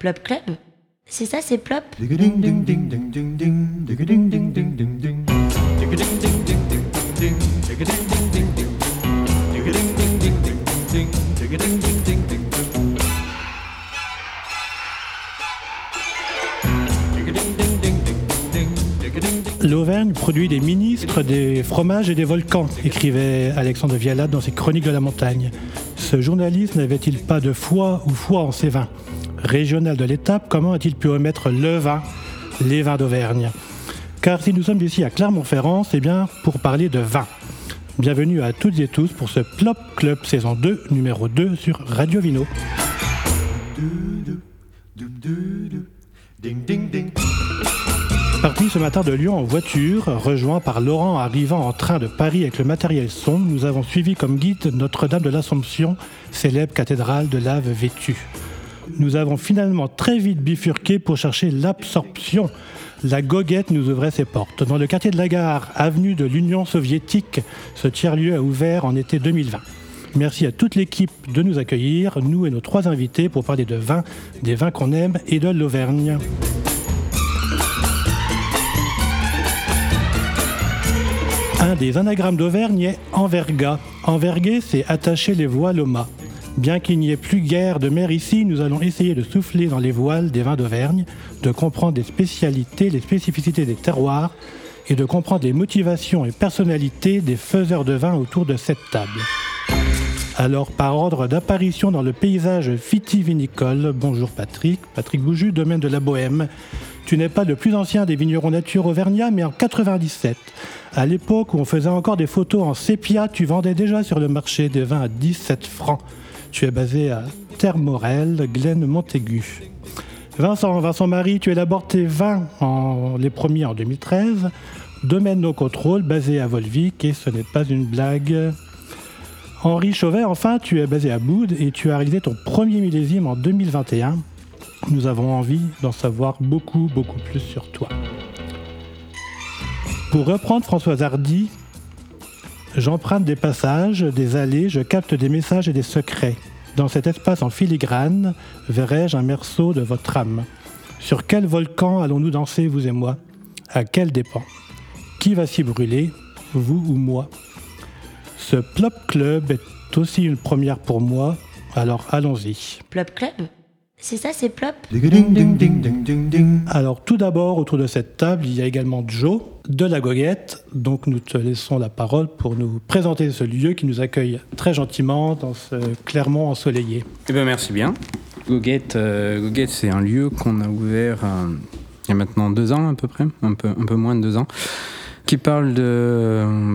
Plop Club. C'est ça, c'est Plop? L'Auvergne produit des ministres, des fromages et des volcans, écrivait Alexandre Vialat dans ses Chroniques de la montagne. Ce journaliste n'avait-il pas de foi ou foi en ses vins? Régional de l'étape, comment a-t-il pu omettre le vin, les vins d'Auvergne? Car si nous sommes ici à Clermont-Ferrand, c'est bien pour parler de vin. Bienvenue à toutes et tous pour ce Plop Club saison 2, numéro 2 sur Radio Vino. Parti ce matin de Lyon en voiture, rejoint par Laurent arrivant en train de Paris avec le matériel son, nous avons suivi comme guide Notre-Dame de l'Assomption, célèbre cathédrale de lave vêtue. Nous avons finalement très vite bifurqué pour chercher l'absorption. La goguette nous ouvrait ses portes. Dans le quartier de la gare, avenue de l'Union soviétique, ce tiers-lieu a ouvert en été 2020. Merci à toute l'équipe de nous accueillir, nous et nos trois invités, pour parler de vin, des vins qu'on aime et de l'Auvergne. Un des anagrammes d'Auvergne est enverga. Enverguer, c'est attacher les voiles au mât. Bien qu'il n'y ait plus guère de mer ici, nous allons essayer de souffler dans les voiles des vins d'Auvergne, de comprendre les spécialités, les spécificités des terroirs et de comprendre les motivations et personnalités des faiseurs de vin autour de cette table. Alors, par ordre d'apparition dans le paysage vitivinicole, bonjour Patrick, Patrick Bouju, domaine de la Bohème. Tu n'es pas le plus ancien des vignerons nature auvergnats, mais en 97, à l'époque où on faisait encore des photos en sépia, tu vendais déjà sur le marché des vins à 17 francs. Tu es basé à Terre-Morel, Glen Montaigu. Vincent, Vincent Marie, tu élabores tes vins, en, les premiers en 2013. Domaine No Control, basé à Volvic, et ce n'est pas une blague. Henri Chauvet, enfin, tu es basé à Boud et tu as réalisé ton premier millésime en 2021. Nous avons envie d'en savoir beaucoup, beaucoup plus sur toi. Pour reprendre Françoise Hardy, j'emprunte des passages, des allées, je capte des messages et des secrets. Dans cet espace en filigrane, verrai-je un merceau de votre âme. Sur quel volcan allons-nous danser, vous et moi? À quel dépend? Qui va s'y brûler, vous ou moi? Ce Plop Club est aussi une première pour moi, alors allons-y. Plop Club? C'est ça, c'est Plop Alors tout d'abord, autour de cette table, il y a également Joe de la Goguette. Donc nous te laissons la parole pour nous présenter ce lieu qui nous accueille très gentiment dans ce Clermont ensoleillé. Eh bien merci bien. Goguette, euh, Goguette c'est un lieu qu'on a ouvert euh, il y a maintenant deux ans à peu près, un peu, un peu moins de deux ans, qui parle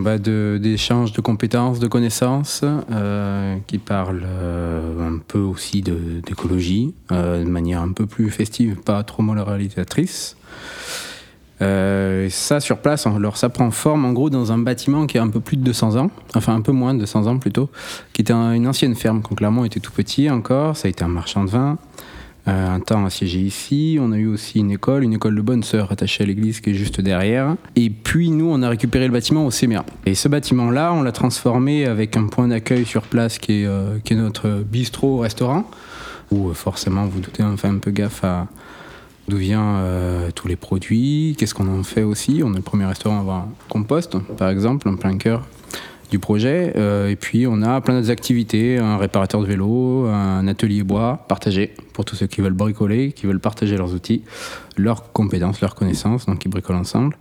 bah, de- d'échange de, compétences, de connaissances, euh, qui parle euh, un peu aussi d'écologie, euh, de manière un peu plus festive, pas trop moralisatrice. Euh, ça, sur place, alors ça prend forme en gros dans un bâtiment qui a un peu plus de 200 ans, enfin un peu moins de 200 ans plutôt, qui était un- une ancienne ferme quand Clermont était tout petit encore. Ça a été un marchand de vin. Euh, un temps assiégé ici. On a eu aussi une école, une école de bonne sœur attachée à l'église qui est juste derrière. Et puis nous, on a récupéré le bâtiment au CMA. Et ce bâtiment-là, on l'a transformé avec un point d'accueil sur place qui est, euh, notre bistrot-restaurant, où euh, forcément, vous doutez, on fait un peu gaffe à d'où viennent tous les produits, qu'est-ce qu'on en fait aussi. On est le premier restaurant à avoir un compost, par exemple, en plein cœur du projet. Euh, et puis, on a plein d'autres activités, un réparateur de vélo, un atelier bois partagé pour tous ceux qui veulent bricoler, qui veulent partager leurs outils, leurs compétences, leurs connaissances, donc ils bricolent ensemble.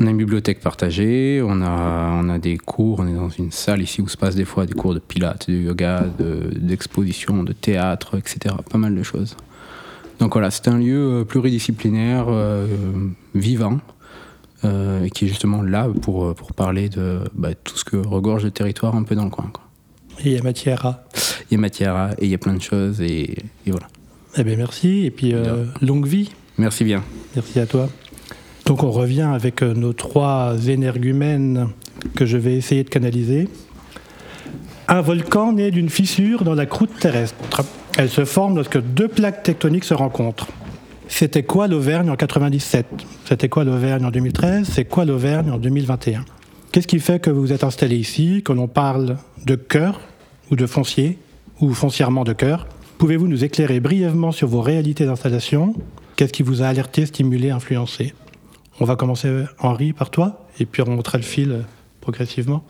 On a une bibliothèque partagée, on a, on a des cours, on est dans une salle ici où se passent des fois des cours de pilates, de yoga, de- d'exposition, de, théâtre, etc. Pas mal de choses. Donc voilà, c'est un lieu euh, pluridisciplinaire, euh, vivant, euh, qui est justement là pour, euh, pour parler de bah, tout ce que regorge le territoire un peu dans le coin. quoi. Et il y a matière à. Il y a matière à, et il y a plein de choses, et, et voilà. Eh bien merci, et puis euh, longue vie. Merci bien. Merci à toi. Donc on revient avec nos trois énergumènes que je vais essayer de canaliser. Un volcan naît d'une fissure dans la croûte terrestre. Elle se forme lorsque deux plaques tectoniques se rencontrent. C'était quoi l'Auvergne en 97 C'était quoi l'Auvergne en 2013 C'est quoi l'Auvergne en 2021 Qu'est-ce qui fait que vous êtes installé ici, que l'on parle de cœur ou de foncier, ou foncièrement de cœur? Pouvez-vous nous éclairer brièvement sur vos réalités d'installation? Qu'est-ce qui vous a alerté, stimulé, influencé? On va commencer, Henri, par toi, et puis on remontera le fil progressivement.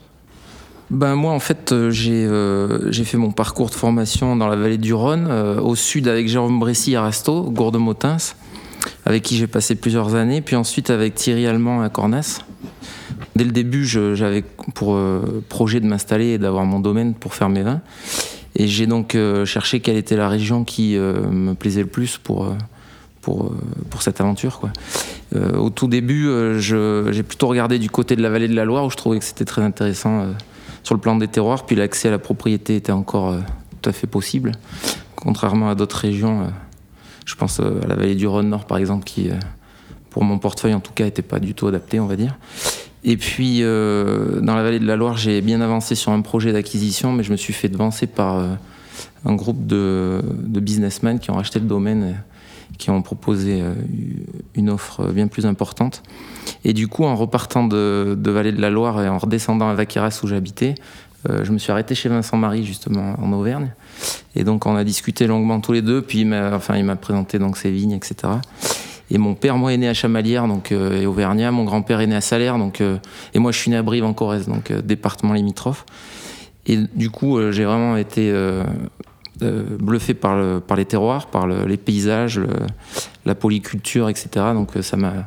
Ben moi en fait euh, j'ai euh, fait mon parcours de formation dans la vallée du Rhône, euh, au sud avec Jérôme Bressy à Resto, Gourde-Motins, avec qui j'ai passé plusieurs années, puis ensuite avec Thierry Allemand à Cornas. Dès le début j'avais pour euh, projet de m'installer et d'avoir mon domaine pour faire mes vins. Et j'ai donc cherché quelle était la région qui me plaisait le plus pour, pour, pour cette aventure. Quoi. Au tout début, j'ai plutôt regardé du côté de la vallée de la Loire où je trouvais que c'était très intéressant sur le plan des terroirs, puis l'accès à la propriété était encore euh, tout à fait possible, contrairement à d'autres régions. euh, je pense euh, à la vallée du Rhône Nord par exemple, qui, pour mon portefeuille en tout cas, n'était pas du tout adapté, on va dire. Et puis, dans la vallée de la Loire, j'ai bien avancé sur un projet d'acquisition, mais je me suis fait devancer par un groupe de, de businessmen qui ont racheté le domaine, qui ont proposé euh, une offre bien plus importante. Et du coup, en repartant de, de Vallée de la Loire et en redescendant à Vaqueras où j'habitais, euh, je me suis arrêté chez Vincent Marie, justement, en Auvergne. Et donc, on a discuté longuement tous les deux, puis il m'a enfin, présenté donc, ses vignes, etc. Et mon père, moi, est né à Chamalières, donc euh, et Auvergnat. Mon grand-père est né à Salaire, donc et moi, je suis né à Brive en Corrèze, donc département limitrophe. Et du coup, j'ai vraiment été euh, bluffé par, le- par les terroirs, par le- les paysages, la polyculture, etc. Donc euh, ça m'a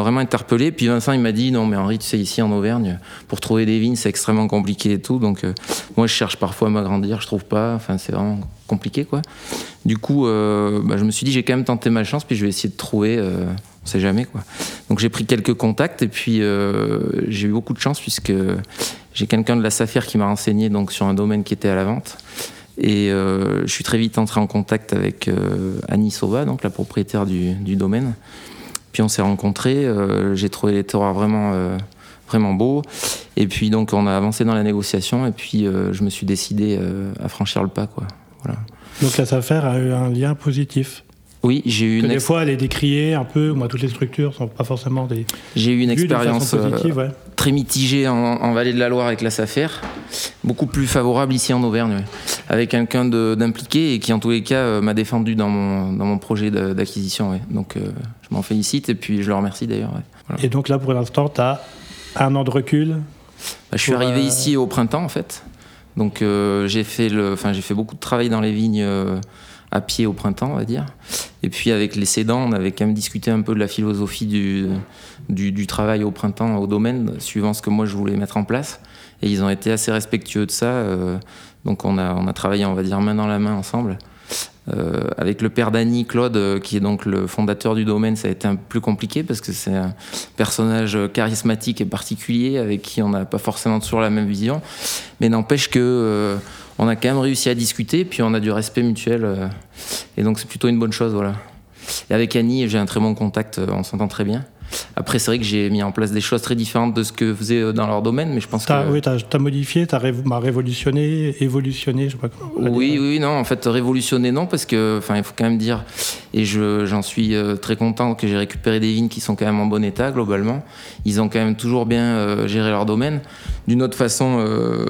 vraiment interpellé. Puis Vincent, il m'a dit non, mais Henri, tu sais, ici en Auvergne, pour trouver des vignes, c'est extrêmement compliqué et tout. Donc euh, moi, je cherche parfois à m'agrandir, je trouve pas. Enfin, c'est vraiment compliqué, quoi. Du coup, bah, je me suis dit, j'ai quand même tenté ma chance, puis je vais essayer de trouver. on sait jamais, quoi. Donc j'ai pris quelques contacts et puis j'ai eu beaucoup de chance puisque j'ai quelqu'un de la Saphir qui m'a renseigné donc sur un domaine qui était à la vente. Et euh, je suis très vite entré en contact avec euh, Annie Sauva, donc la propriétaire du, domaine. Puis on s'est rencontrés, euh, j'ai trouvé les terroirs vraiment, vraiment beaux. Et puis donc on a avancé dans la négociation et puis je me suis décidé à franchir le pas. Quoi. Voilà. Donc la SAFER a eu un lien positif. Oui, j'ai eu Que une, des fois, elle est décriée un peu, moi, toutes les structures sont pas forcément des j'ai eu une expérience euh, positive, ouais. très mitigée en, en Vallée de la Loire avec la SAFER, beaucoup plus favorable ici en Auvergne, ouais. avec quelqu'un d'impliqué et qui en tous les cas euh, m'a défendu dans mon, dans mon projet d'acquisition. ouais. Donc euh, je m'en félicite et puis je le remercie d'ailleurs. Voilà. Et donc là, pour l'instant, tu as un an de recul. Bah, je suis arrivé euh, ici au printemps en fait. Donc euh, j'ai fait le, enfin j'ai fait beaucoup de travail dans les vignes à pied au printemps, on va dire. Et puis avec les cédants, on avait quand même discuté un peu de la philosophie du, du, travail au printemps au domaine, suivant ce que moi je voulais mettre en place. Et ils ont été assez respectueux de ça. euh, donc on a, on a travaillé, on va dire, main dans la main ensemble. Euh, avec le père d'Annie, Claude, euh, qui est donc le fondateur du domaine, ça a été un peu plus compliqué parce que c'est un personnage charismatique et particulier avec qui on n'a pas forcément toujours la même vision. Mais n'empêche que on a quand même réussi à discuter, puis on a du respect mutuel. euh, et donc c'est plutôt une bonne chose, voilà. Et avec Annie, j'ai un très bon contact, euh, on s'entend très bien. Après, c'est vrai que j'ai mis en place des choses très différentes de ce que faisaient euh, dans leur domaine, mais je pense que... Oui, tu as, modifié, tu as révolutionné, évolutionné, je sais pas comment. Oui, oui, non, en fait, révolutionner, non, parce que, enfin, il faut quand même dire, et je, j'en suis euh, très content que j'ai récupéré des vignes qui sont quand même en bon état, globalement. Ils ont quand même toujours bien euh, géré leur domaine. D'une autre façon euh,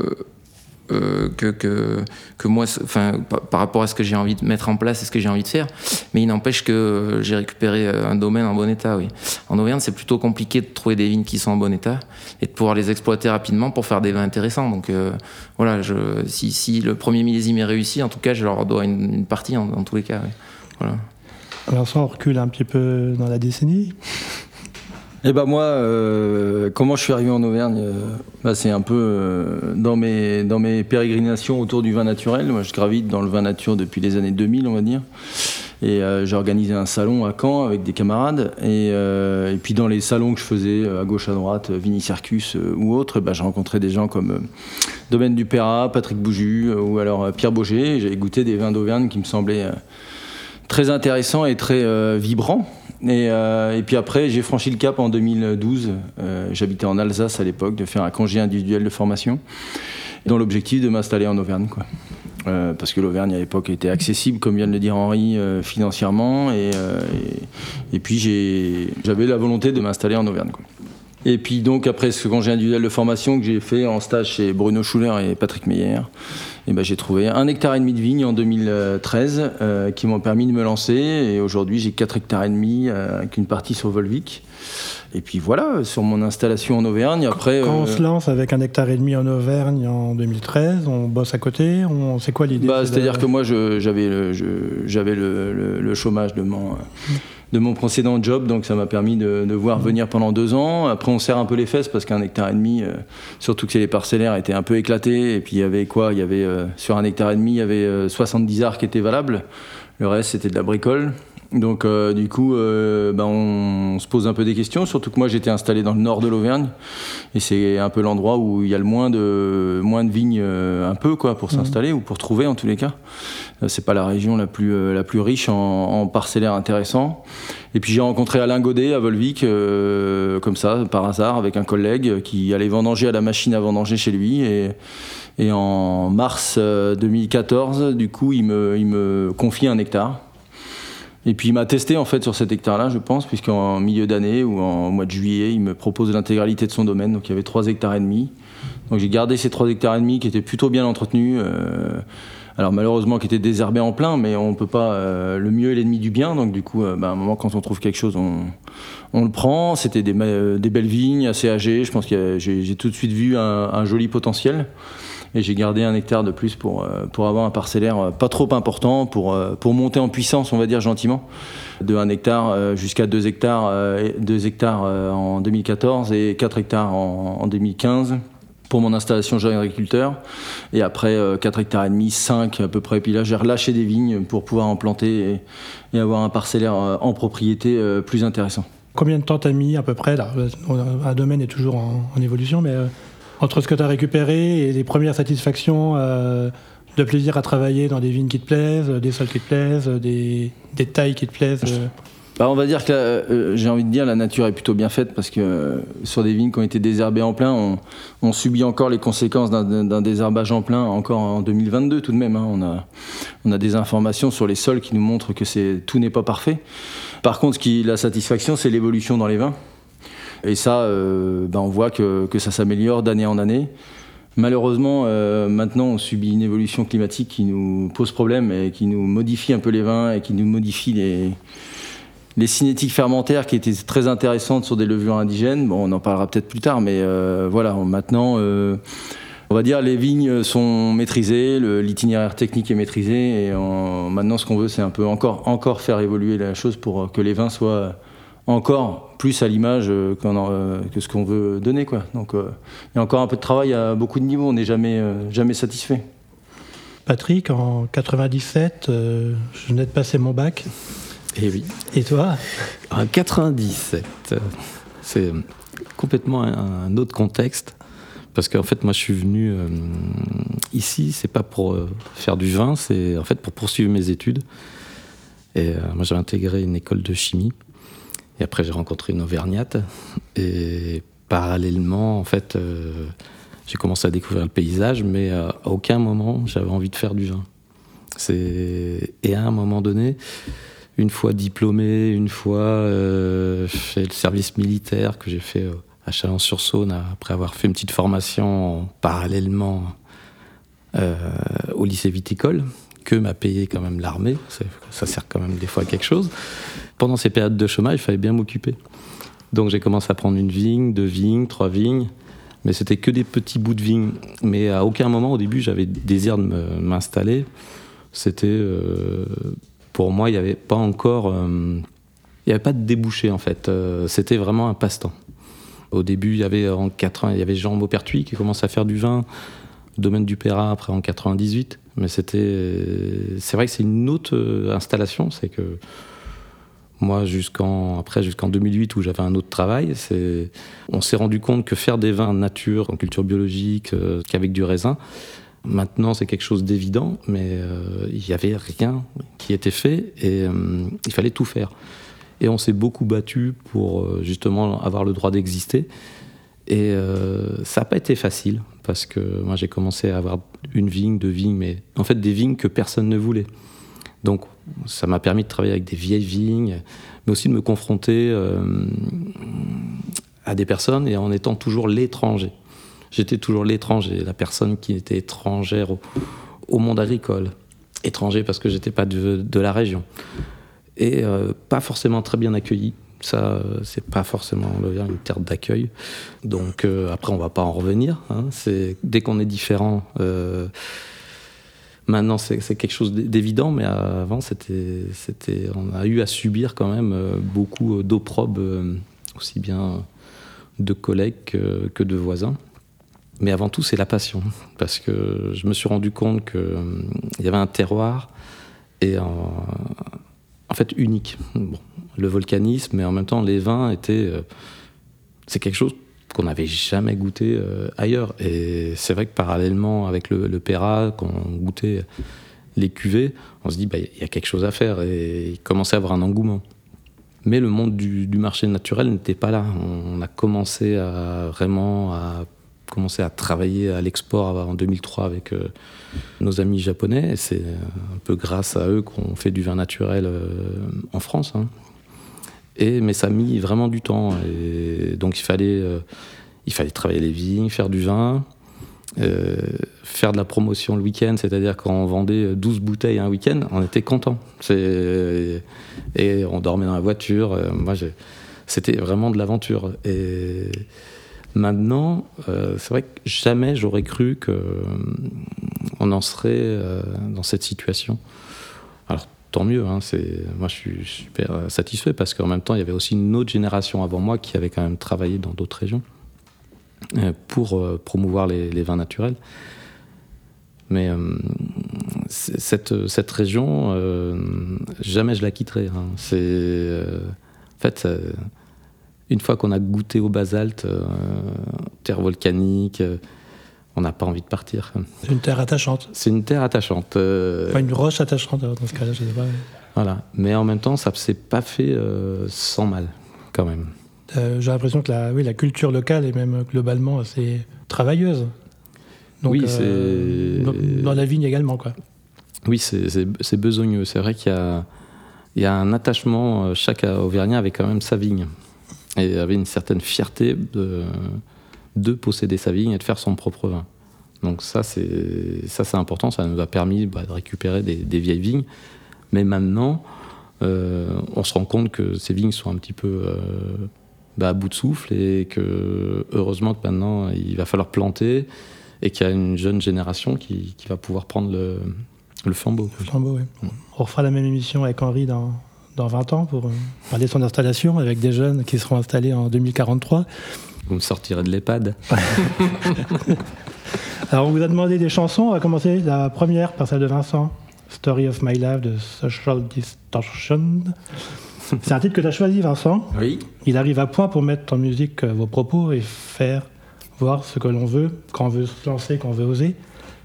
que, que, que moi, enfin, par, rapport à ce que j'ai envie de mettre en place et ce que j'ai envie de faire. Mais il n'empêche que euh, j'ai récupéré euh, un domaine en bon état, oui. En Auvergne, c'est plutôt compliqué de trouver des vignes qui sont en bon état et de pouvoir les exploiter rapidement pour faire des vins intéressants. Donc, euh, voilà, je, si, si le premier millésime est réussi, en tout cas, je leur dois une, partie en, tous les cas. Voilà. Vincent, on recule un petit peu dans la décennie. Eh ben moi, euh, comment je suis arrivé en Auvergne euh, bah, C'est un peu euh, dans, mes, pérégrinations autour du vin naturel. Moi, je gravite dans le vin nature depuis les années 2000, on va dire. Et j'ai organisé un salon à Caen avec des camarades. Et, puis dans les salons que je faisais à gauche, à droite, Vini Circus euh, ou autres, eh ben, j'ai rencontré des gens comme Domaine Dupéra, Patrick Bouju ou alors Pierre Boger. J'ai goûté des vins d'Auvergne qui me semblaient très intéressants et très vibrants. Et, euh, et puis après, j'ai franchi le cap en 2012. Euh, J'habitais en Alsace à l'époque, de faire un congé individuel de formation, dans l'objectif de m'installer en Auvergne. Quoi. Euh, parce que l'Auvergne à l'époque était accessible, comme vient de le dire Henri, financièrement. Et, et, puis j'avais la volonté de m'installer en Auvergne. Quoi. Et puis donc après ce congé individuel de formation que j'ai fait en stage chez Bruno Schuller et Patrick Meyer, et ben j'ai trouvé un hectare et demi de vignes en 2013 euh, qui m'ont permis de me lancer. Et aujourd'hui j'ai 4 hectares et demi euh, avec une partie sur Volvic. Et puis voilà, sur mon installation en Auvergne. Après, Quand on euh, se lance avec un hectare et demi en Auvergne en 2013, on bosse à côté, on... c'est quoi l'idée Bah, de- C'est-à-dire que moi, j'avais le, j'avais le, le- le chômage de mon, de mon précédent job, donc ça m'a permis de, de voir venir pendant deux ans. Après, on serre un peu les fesses parce qu'un hectare et demi, euh, surtout que les parcellaires étaient un peu éclatés. Et puis, il y avait quoi? Il y avait, euh, sur un hectare et demi, il y avait euh, 70 arts qui étaient valables. Le reste, c'était de la bricole. Donc, euh, du coup, euh, ben, on, se pose un peu des questions, surtout que moi, j'étais installé dans le nord de l'Auvergne. Et c'est un peu l'endroit où il y a le moins de, moins de vignes, euh, un peu, quoi, pour s'installer ou pour trouver, en tous les cas. C'est pas la région la plus, euh, la plus riche en, en parcellaires intéressants. Et puis j'ai rencontré Alain Godet à Volvic, euh, comme ça, par hasard, avec un collègue qui allait vendanger à la machine à vendanger chez lui. Et, et en mars euh, 2014, du coup, il me, il me confie un hectare. Et puis il m'a testé en fait sur cet hectare-là, je pense, puisqu'en milieu d'année ou en mois de juillet, il me propose l'intégralité de son domaine. Donc il y avait 3 hectares et demi. Donc j'ai gardé ces 3 hectares et demi qui étaient plutôt bien entretenus. euh, alors malheureusement qui étaient désherbés en plein, mais on peut pas. euh, le mieux est l'ennemi du bien. Donc du coup, euh, bah, à un moment quand on trouve quelque chose, on, on le prend. C'était des, belles vignes assez âgées. Je pense que j'ai tout de suite vu un joli potentiel. Et j'ai gardé un hectare de plus pour, euh, pour avoir un parcellaire euh, pas trop important, pour, euh, pour monter en puissance, on va dire gentiment, de 1 hectare jusqu'à 2 hectares, euh, et- 2 hectares en 2014 et 4 hectares en, en 2015 pour mon installation jeune agriculteur. Et après, euh, 4 hectares et demi, 5 à peu près. Puis là, j'ai relâché des vignes pour pouvoir en planter et, et avoir un parcellaire en propriété plus intéressant. Combien de temps t'as mis à peu près là? Un domaine est toujours en, en évolution, mais entre ce que tu as récupéré et les premières satisfactions euh, de plaisir à travailler dans des vignes qui te plaisent, des sols qui te plaisent, des, tailles qui te plaisent. euh, Bah, on va dire que euh, j'ai envie de dire la nature est plutôt bien faite parce que euh, sur des vignes qui ont été désherbées en plein, on, subit encore les conséquences d'un- désherbage en plein encore en 2022 tout de même. hein. On, a, on a des informations sur les sols qui nous montrent que tout n'est pas parfait. Par contre, la satisfaction, c'est l'évolution dans les vins. Et ça, euh, bah, on voit que, que ça s'améliore d'année en année. Malheureusement, euh, maintenant, on subit une évolution climatique qui nous pose problème et qui nous modifie un peu les vins et qui nous modifie les, les cinétiques fermentaires qui étaient très intéressantes sur des levures indigènes. Bon, on en parlera peut-être plus tard, mais euh, voilà, maintenant, on va dire les vignes sont maîtrisées, l'itinéraire technique est maîtrisé, et maintenant, ce qu'on veut, c'est un peu encore, encore faire évoluer la chose pour que les vins soient encore plus à l'image euh, euh, que ce qu'on veut donner. Quoi. Donc, euh, il y a encore un peu de travail à beaucoup de niveaux, on n'est jamais, euh, jamais satisfait. Patrick, en 97, euh, je venais de passer mon bac. Et oui. Et toi? En 97, euh, c'est complètement un, un autre contexte. Parce qu'en fait, moi, je suis venu euh, ici, c'est pas pour euh, faire du vin, c'est en fait pour poursuivre mes études. Et euh, moi, j'avais intégré une école de chimie. Et après, j'ai rencontré une auvergnate. Et parallèlement, en fait, euh, j'ai commencé à découvrir le paysage, mais euh, à aucun moment, j'avais envie de faire du vin. Et à un moment donné, une fois diplômé, une fois euh, fait le service militaire que j'ai fait euh, à Chalon-sur-Saône après avoir fait une petite formation parallèlement au lycée viticole que m'a payé quand même l'armée. Ça sert quand même des fois à quelque chose. Pendant ces périodes de chômage, il fallait bien m'occuper. Donc j'ai commencé à prendre une vigne, deux vignes, trois vignes. Mais c'était que des petits bouts de vignes. Mais à aucun moment au début j'avais désir de m'installer. C'était euh, pour moi, il n'y avait pas encore. euh, il n'y avait pas de débouché en fait. Euh, C'était vraiment un passe-temps. Au début, il y avait en 80, il y avait Jean Maupertuis qui commençait à faire du vin, domaine du Perra après en 98. Mais c'était, c'est vrai que c'est une autre euh, installation. C'est que moi, jusqu'en après jusqu'en 2008 où j'avais un autre travail, c'est, on s'est rendu compte que faire des vins nature en culture biologique, euh, qu'avec du raisin, Maintenant, c'est quelque chose d'évident, mais euh, il n'y avait rien qui était fait et euh, il fallait tout faire. Et on s'est beaucoup battu pour justement avoir le droit d'exister. Et ça n'a pas été facile parce que moi j'ai commencé à avoir une vigne, deux vignes, mais en fait des vignes que personne ne voulait. Donc ça m'a permis de travailler avec des vieilles vignes, mais aussi de me confronter euh, à des personnes et en étant toujours l'étranger. J'étais toujours l'étranger, la personne qui était étrangère au, monde agricole. Étranger parce que j'étais pas de, la région. Et euh, pas forcément très bien accueilli. Ça, c'est pas forcément une terre d'accueil. Donc euh, après, on va pas en revenir. Hein. Dès qu'on est différent. Euh, maintenant, c'est quelque chose d'évident, mais avant, c'était, on a eu à subir quand même beaucoup d'opprobes, aussi bien de collègues que, de voisins. Mais avant tout, c'est la passion. Parce que je me suis rendu compte qu'il euh, y avait un terroir et fait unique. Le volcanisme, mais en même temps, les vins étaient. Euh, c'est quelque chose qu'on n'avait jamais goûté euh, ailleurs. Et c'est vrai que parallèlement avec le, le Péra, quand on goûtait les cuvées, on se dit, bah, il y a quelque chose à faire. Et il commençait à avoir un engouement. Mais le monde du, marché naturel n'était pas là. On, a commencé à vraiment à commencer à travailler à l'export en 2003 avec euh, nos amis japonais. C'est un peu grâce à eux qu'on fait du vin naturel euh, en France. Hein. Et, mais ça a mis vraiment du temps. Et donc il fallait, euh, il fallait travailler les vignes, faire du vin. Euh, faire de la promotion le week-end, c'est-à-dire quand on vendait 12 bouteilles un week-end, on était content. Et on dormait dans la voiture. Euh, moi, c'était vraiment de l'aventure. Et maintenant, euh, c'est vrai que jamais j'aurais cru qu'on en serait dans cette situation. Alors, tant mieux. Hein, moi, je suis super satisfait parce qu'en même temps, il y avait aussi une autre génération avant moi qui avait quand même travaillé dans d'autres régions. Euh, pour euh, promouvoir les, vins naturels. Mais euh, cette, cette région, jamais je la quitterai. Hein. En fait une fois qu'on a goûté au basalte, terre volcanique, on n'a pas envie de partir. C'est une terre attachante. C'est une terre attachante. Pas une roche attachante dans ce cas-là, je sais pas. Voilà, mais en même temps, ça ne s'est pas fait sans mal, quand même. Euh, j'ai l'impression que la, oui, la culture locale est même globalement assez travailleuse. oui, euh, c'est. Dans, la vigne également, quoi. Oui, c'est besogneux. C'est vrai qu'il y y a un attachement. Euh, chaque Auvergnat avait quand même sa vigne. Et avait une certaine fierté de, de posséder sa vigne et de faire son propre vin. Donc ça, c'est ça, c'est important. Ça nous a permis bah, de récupérer des, des, vieilles vignes. Mais maintenant, on se rend compte que ces vignes sont un petit peu bah, à bout de souffle et que heureusement que maintenant il va falloir planter et qu'il y a une jeune génération qui, qui va pouvoir prendre le, le flambeau. Le flambeau, oui. On refera la même émission avec Henri dans, dans 20 ans pour euh, parler de son installation avec des jeunes qui seront installés en 2043. Vous me sortirez de l'EHPAD. Alors on vous a demandé des chansons. On va commencer la première par celle de Vincent. Story of My Life de Social Distortion. C'est un titre que tu as choisi, Vincent. Oui. Il arrive à point pour mettre en musique euh, vos propos et faire voir ce que l'on veut, quand on veut se lancer, quand on veut oser.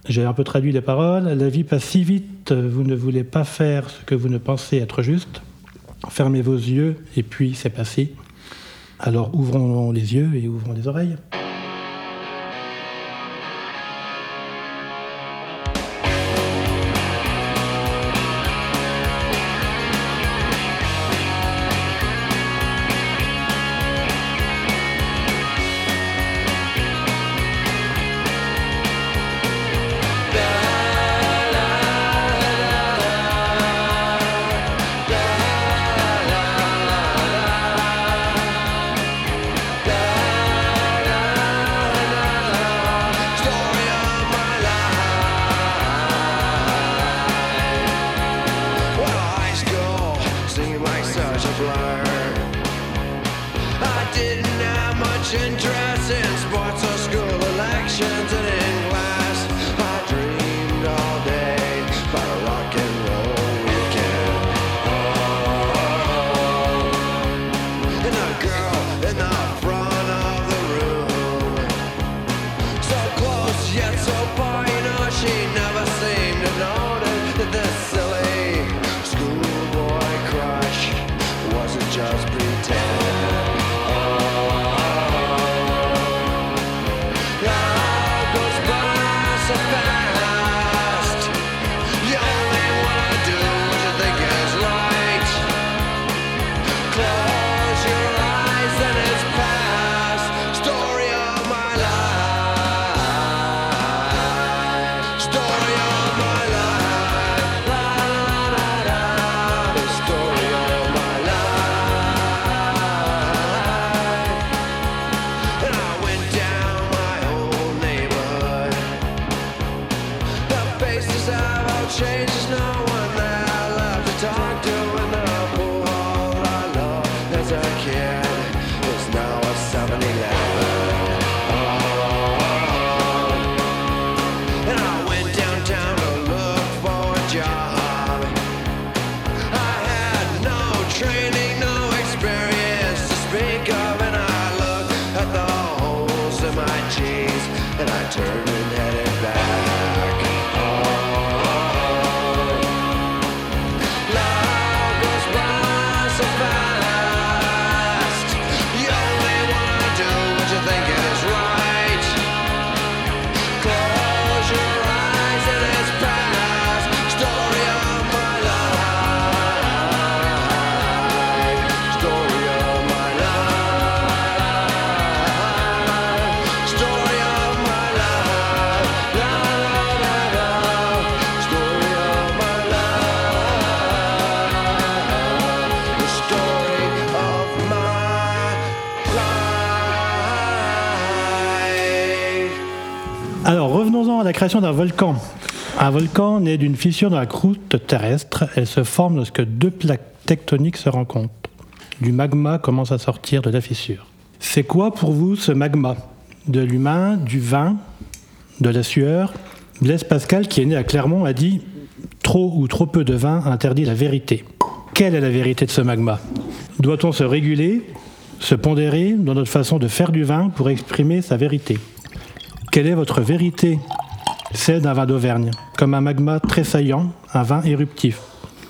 J'ai un peu traduit les paroles. La vie passe si vite, vous ne voulez pas faire ce que vous ne pensez être juste. Fermez vos yeux et puis c'est passé. Alors ouvrons les yeux et ouvrons les oreilles. Création d'un volcan. Un volcan naît d'une fissure dans la croûte terrestre. Elle se forme lorsque deux plaques tectoniques se rencontrent. Du magma commence à sortir de la fissure. C'est quoi pour vous ce magma? De l'humain, du vin, de la sueur? Blaise Pascal, qui est né à Clermont, a dit Trop ou trop peu de vin interdit la vérité. Quelle est la vérité de ce magma? Doit-on se réguler, se pondérer dans notre façon de faire du vin pour exprimer sa vérité? Quelle est votre vérité? Celle d'un vin d'Auvergne, comme un magma tressaillant, un vin éruptif.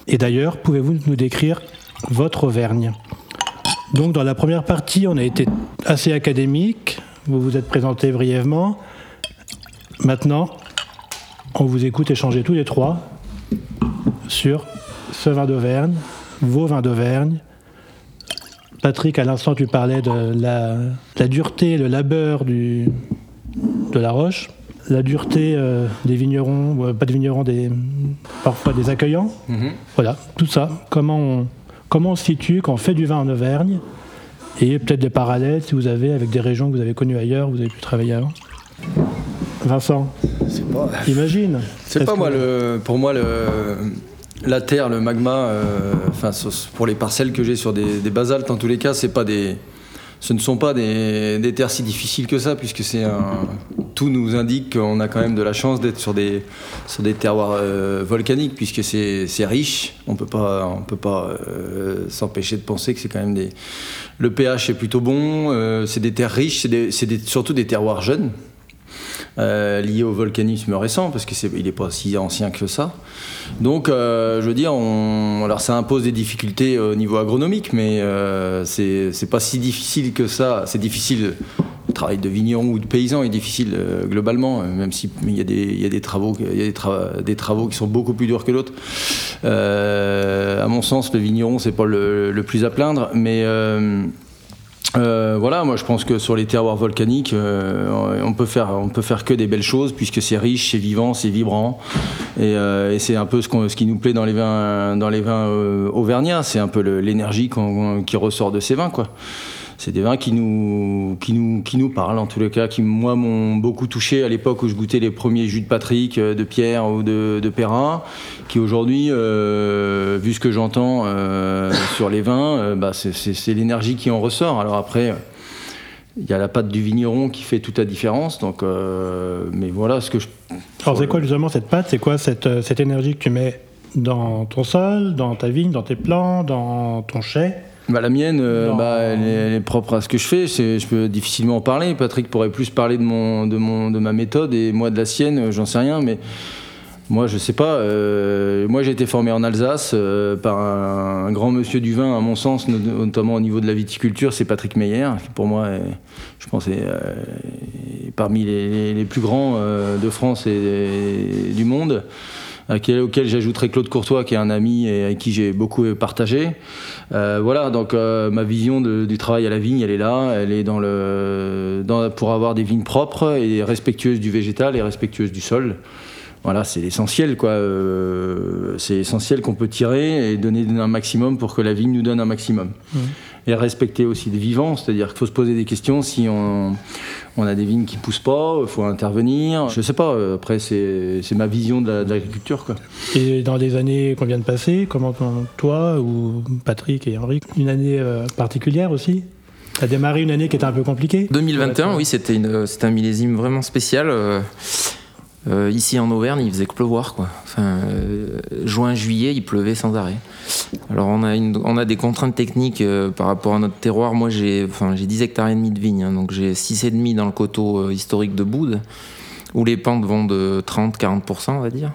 Et d'ailleurs, pouvez-vous nous décrire votre Auvergne? Donc dans la première partie, on a été assez académique, vous vous êtes présenté brièvement. Maintenant, on vous écoute échanger tous les trois sur ce vin d'Auvergne, vos vins d'Auvergne. Patrick, à l'instant, tu parlais de la, dureté, le labeur de la roche, la dureté euh, des vignerons, euh, pas des vignerons, des, parfois des accueillants. Voilà, tout ça. Comment on, comment on se situe quand on fait du vin en Auvergne et peut-être des parallèles si vous avez avec des régions que vous avez connues ailleurs, vous avez pu travailler avant? Vincent, pas. imagine. C'est pas que- moi le, pour moi le, la terre, le magma. euh, Enfin, pour les parcelles que j'ai sur des, des basaltes, en tous les cas, c'est pas des, ce ne sont pas des, terres si difficiles que ça, puisque c'est tout nous indique qu'on a quand même de la chance d'être sur des, terroirs euh, volcaniques, puisque c'est c'est riche. On on peut pas euh, s'empêcher de penser que c'est quand même des. Le pH est plutôt bon. euh, c'est des terres riches. C'est surtout des terroirs jeunes. Euh, liés au volcanisme récent, parce qu'il n'est pas si ancien que ça. Donc, euh, je veux dire, alors ça impose des difficultés au niveau agronomique, mais euh, c'est pas si difficile que ça. C'est difficile. Le travail de vigneron ou de paysan est difficile euh, globalement, euh, même s'il y a des, y a des travaux, y a des, tra- des travaux qui sont beaucoup plus durs que d'autres. Euh, à mon sens, le vigneron c'est pas le, plus à plaindre, mais euh, euh, voilà, moi je pense que sur les terroirs volcaniques, euh, on peut faire, on peut faire que des belles choses puisque c'est riche, c'est vivant, c'est vibrant, et, euh, et c'est un peu ce, qu'on- ce qui nous plaît dans les vins, dans les vins euh, auvergnats. C'est un peu l'énergie qui ressort de ces vins, quoi. C'est des vins qui nous, qui nous, qui nous parlent en tous les cas, qui moi m'ont beaucoup touché à l'époque où je goûtais les premiers jus de Patrick, euh, de Pierre ou de, de Perrin, qui aujourd'hui, euh, vu ce que j'entends euh, sur les vins, bah, c'est- l'énergie qui en ressort. Alors après, il y a la pâte du vigneron qui fait toute la différence. Donc, mais voilà ce que. Alors c'est quoi justement cette pâte? C'est quoi cette, cette énergie que tu mets dans ton sol, dans ta vigne, dans tes plants, dans ton chai? Bah, la mienne, euh, bah, elle, est, elle est propre à ce que je fais. Je peux difficilement en parler. Patrick pourrait plus parler de, mon, de, mon, de ma méthode et moi de la sienne, euh, j'en sais rien. Mais moi, je sais pas. euh, moi, j'ai été formé en Alsace euh, par un, un grand monsieur du vin, à mon sens, not- notamment au niveau de la viticulture. C'est Patrick Meyer, qui pour moi, est, je pense, est, euh, est parmi les, les- plus grands euh, de France et, et du monde auquel j'ajouterai Claude Courtois, qui est un ami et avec qui j'ai beaucoup partagé. Euh, voilà, donc euh, ma vision de- du travail à la vigne, elle est là, elle est dans le, dans, pour avoir des vignes propres et respectueuses du végétal et respectueuses du sol. Voilà, c'est l'essentiel, quoi. Euh, c'est essentiel qu'on peut tirer et donner un maximum pour que la vigne nous donne un maximum. Et respecter aussi des vivants, c'est-à-dire qu'il faut se poser des questions si on, on a des vignes qui poussent pas, il faut intervenir. Je sais pas, euh, après c'est c'est ma vision de la- de l'agriculture, quoi. Et dans les années qu'on vient de passer, comment toi ou Patrick et Henri, une année euh, particulière aussi? T'as démarré une année qui était un peu compliquée 2021, oui, c'était une- c'était un millésime vraiment spécial. Euh, ici en Auvergne, il faisait que pleuvoir, quoi. Enfin, euh, juin, juillet, il pleuvait sans arrêt. Alors on a, une, on a des contraintes techniques euh, par rapport à notre terroir. Moi, j'ai enfin, j'ai 10 hectares et demi de vignes, hein, donc j'ai 6,5 dans le coteau euh, historique de Boude. Où les pentes vont de 30-40%, on va dire.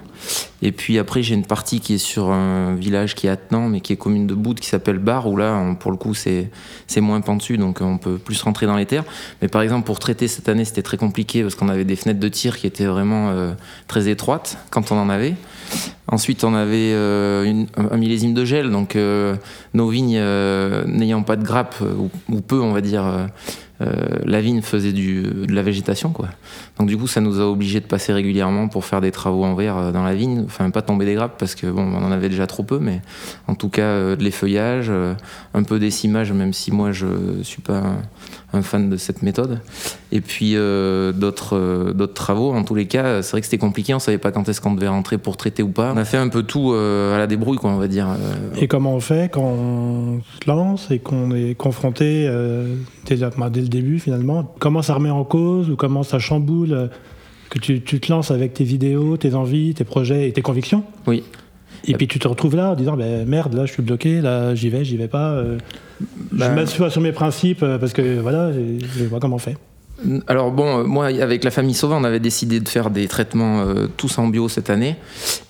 Et puis après, j'ai une partie qui est sur un village qui est attenant, mais qui est commune de Bout, qui s'appelle Bar, où là, pour le coup, c'est moins pentu, donc on peut plus rentrer dans les terres. Mais par exemple, pour traiter cette année, c'était très compliqué parce qu'on avait des fenêtres de tir qui étaient vraiment euh, très étroites quand on en avait. Ensuite, on avait euh, un millésime de gel, donc euh, nos vignes n'ayant pas de grappe, ou, ou peu, on va dire, la vigne faisait du, de la végétation, quoi. Donc du coup, ça nous a obligés de passer régulièrement pour faire des travaux en verre euh, dans la vigne, enfin pas tomber des grappes parce que bon, on en avait déjà trop peu, mais en tout cas euh, de l'effeuillage, euh, un peu d'essimage, même si moi je suis pas un, fan de cette méthode. Et puis euh, d'autres euh, d'autres travaux. En tous les cas, c'est vrai que c'était compliqué, on savait pas quand est-ce qu'on devait rentrer pour traiter ou pas. On a fait un peu tout euh, à la débrouille, quoi, on va dire. Et comment on fait quand on se lance et qu'on est confronté dès, bah, dès le début finalement? Comment ça remet en cause ou comment ça chamboule que tu, tu te lances avec tes vidéos, tes envies, tes projets et tes convictions? Oui. Et puis tu te retrouves là en disant ben, merde, là je suis bloqué, là j'y vais, j'y vais pas. euh, Ben- Je m'assois sur mes principes euh, parce que voilà, je, vois comment on fait. Alors bon, euh, moi avec la famille Sauvin, on avait décidé de faire des traitements euh, tous en bio cette année.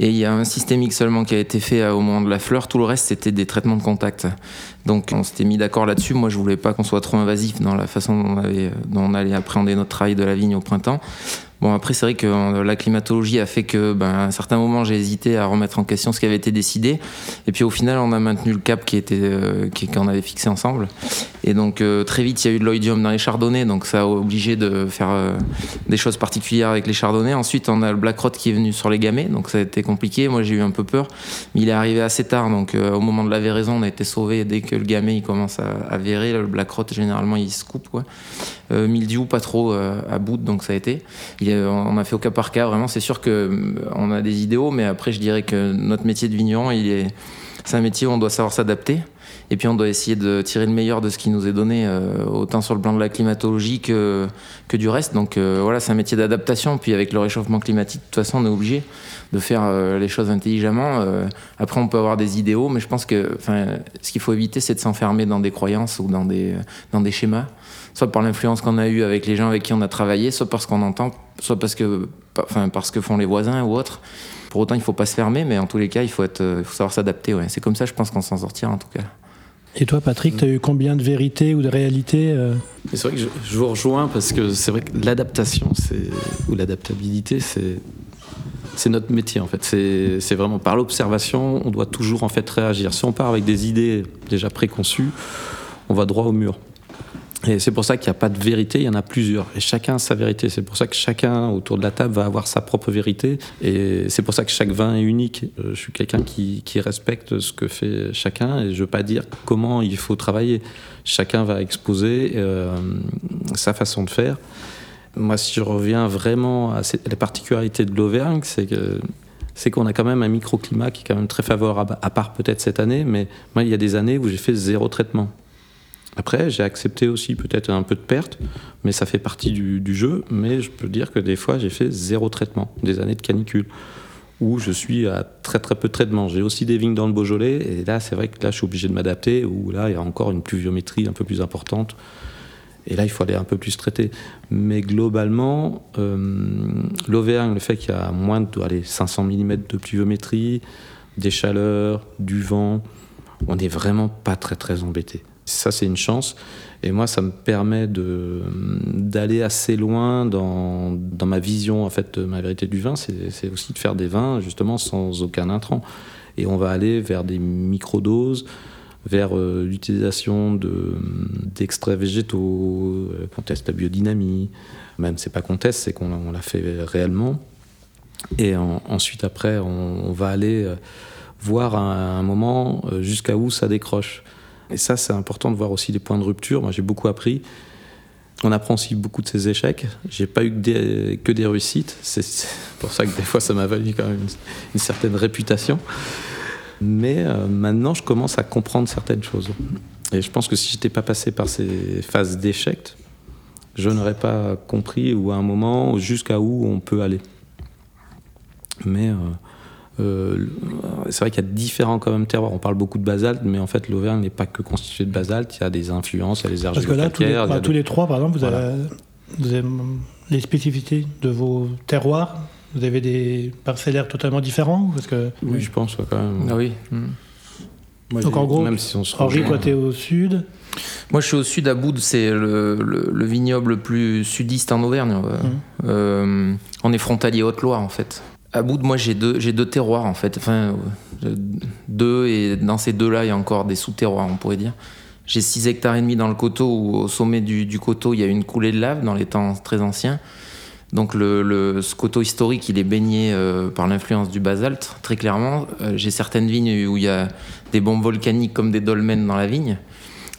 Et il y a un systémique seulement qui a été fait euh, au moment de la fleur. Tout le reste, c'était des traitements de contact. Donc on s'était mis d'accord là-dessus. Moi, je voulais pas qu'on soit trop invasif dans la façon dont on, avait, dont on allait appréhender notre travail de la vigne au printemps. Bon, après, c'est vrai que euh, la climatologie a fait que, ben, à un certain moment, j'ai hésité à remettre en question ce qui avait été décidé. Et puis, au final, on a maintenu le cap qui était, euh, qu'on avait fixé ensemble. Et donc, euh, très vite, il y a eu de l'oïdium dans les chardonnays. Donc, ça a obligé de faire euh, des choses particulières avec les chardonnays. Ensuite, on a le black rot qui est venu sur les gamets. Donc, ça a été compliqué. Moi, j'ai eu un peu peur. Mais il est arrivé assez tard. Donc, au moment de la véraison, on a été sauvé dès que le gamay il commence à, à. Le black rot, généralement, il se coupe. Quoi. Mildiou, pas trop à bout. Donc, ça a été. A- on a fait au cas par cas, vraiment. C'est sûr que euh, a des idéaux, mais après, je dirais que notre métier de vigneron, est, c'est un métier où on doit savoir s'adapter. Et puis, on doit essayer de tirer le meilleur de ce qui nous est donné, euh, autant sur le plan de la climatologie que, du reste. Donc, euh, voilà, c'est un métier d'adaptation. Puis, avec le réchauffement climatique, de toute façon, on est obligé de faire euh, les choses intelligemment. Euh, après, on peut avoir des idéaux, mais je pense que, ce qu'il faut éviter, c'est de s'enfermer dans des croyances ou dans des schémas soit par l'influence qu'on a eue avec les gens avec qui on a travaillé, soit parce qu'on entend, soit parce que, enfin, parce que font les voisins ou autres. Pour autant, il faut pas se fermer, mais en tous les cas, il faut, être, il faut savoir s'adapter. Ouais. C'est comme ça, je pense qu'on s'en sortira en tout cas. Et toi, Patrick, tu as eu combien de vérité ou de réalité euh C'est vrai que je, je vous rejoins parce que c'est vrai que l'adaptation, c'est ou l'adaptabilité, c'est c'est notre métier en fait. C'est c'est vraiment par l'observation, on doit toujours en fait réagir. Si on part avec des idées déjà préconçues, on va droit au mur. Et c'est pour ça qu'il n'y a pas de vérité, il y en a plusieurs. Et chacun a sa vérité. C'est pour ça que chacun autour de la table va avoir sa propre vérité. Et c'est pour ça que chaque vin est unique. Euh, Je suis quelqu'un qui, respecte ce que fait chacun et je ne veux pas dire comment il faut travailler. Chacun va exposer euh, sa façon de faire. Moi, si je reviens vraiment à la particularité de l'Auvergne, c'est c'est qu'on a quand même un microclimat qui est quand même très favorable, à part peut-être cette année, mais moi, il y a des années où j'ai fait zéro traitement. Après, j'ai accepté aussi peut-être un peu de perte, mais ça fait partie du, jeu. Mais je peux dire que des fois, j'ai fait zéro traitement, des années de canicule, où je suis à très très peu de traitement. J'ai aussi des vignes dans le Beaujolais, et là, c'est vrai que là, je suis obligé de m'adapter, où là, il y a encore une pluviométrie un peu plus importante. Et là, il faut aller un peu plus traiter. Mais globalement, euh, l'Auvergne, le fait qu'il y a moins de allez, 500 mm de pluviométrie, des chaleurs, du vent, on n'est vraiment pas très très embêté. Ça, c'est une chance. Et moi, ça me permet de, d'aller assez loin dans, dans ma vision, en fait, de ma vérité du vin. C'est, aussi de faire des vins, justement, sans aucun intrant. Et on va aller vers des microdoses, vers euh, l'utilisation de, d'extraits végétaux, euh, qu'on teste la biodynamie. Même, c'est pas qu'on teste, c'est qu'on on l'a fait réellement. Et en- ensuite, après, on, on va aller euh, voir à un, moment jusqu'à où ça décroche. Et ça, c'est important de voir aussi les points de rupture. Moi, j'ai beaucoup appris. On apprend aussi beaucoup de ses échecs. J'ai pas eu que des, réussites. C'est pour ça que des fois, ça m'a valu quand même une, certaine réputation. Mais euh, maintenant, je commence à comprendre certaines choses. Et je pense que si j'étais pas passé par ces phases d'échec, je n'aurais pas compris ou à un moment jusqu'à où on peut aller. Mais euh, euh, c'est vrai qu'il y a différents quand même terroirs. On parle beaucoup de basalte, mais en fait l'Auvergne n'est pas que constituée de basalte. Il y a des influences, il y a des Parce argiles que là, tous les, bah, trois, par exemple, vous Voilà. avez, vous avez les spécificités de vos terroirs Vous avez des parcellaires totalement différents Parce que, Oui, je pense ouais, quand même. Ah oui. Mm. Moi, Donc en gros, Même si on se Henri, toi, t'es au sud. Moi, je suis au sud à Boude, c'est le, le- le vignoble le plus sudiste en Auvergne. Euh, euh, on est frontalier Haute-Loire, en fait. À Boude, moi, j'ai deux, terroirs, en fait. Enfin, euh, deux, et dans ces deux-là, il y a encore des sous-terroirs, on pourrait dire. J'ai 6 hectares et demi dans le coteau, où au sommet du, coteau, il y a une coulée de lave dans les temps très anciens. Donc le, le- ce coteau historique, il est baigné euh, par l'influence du basalte, très clairement. Euh, J'ai certaines vignes où il y a des bombes volcaniques comme des dolmens dans la vigne.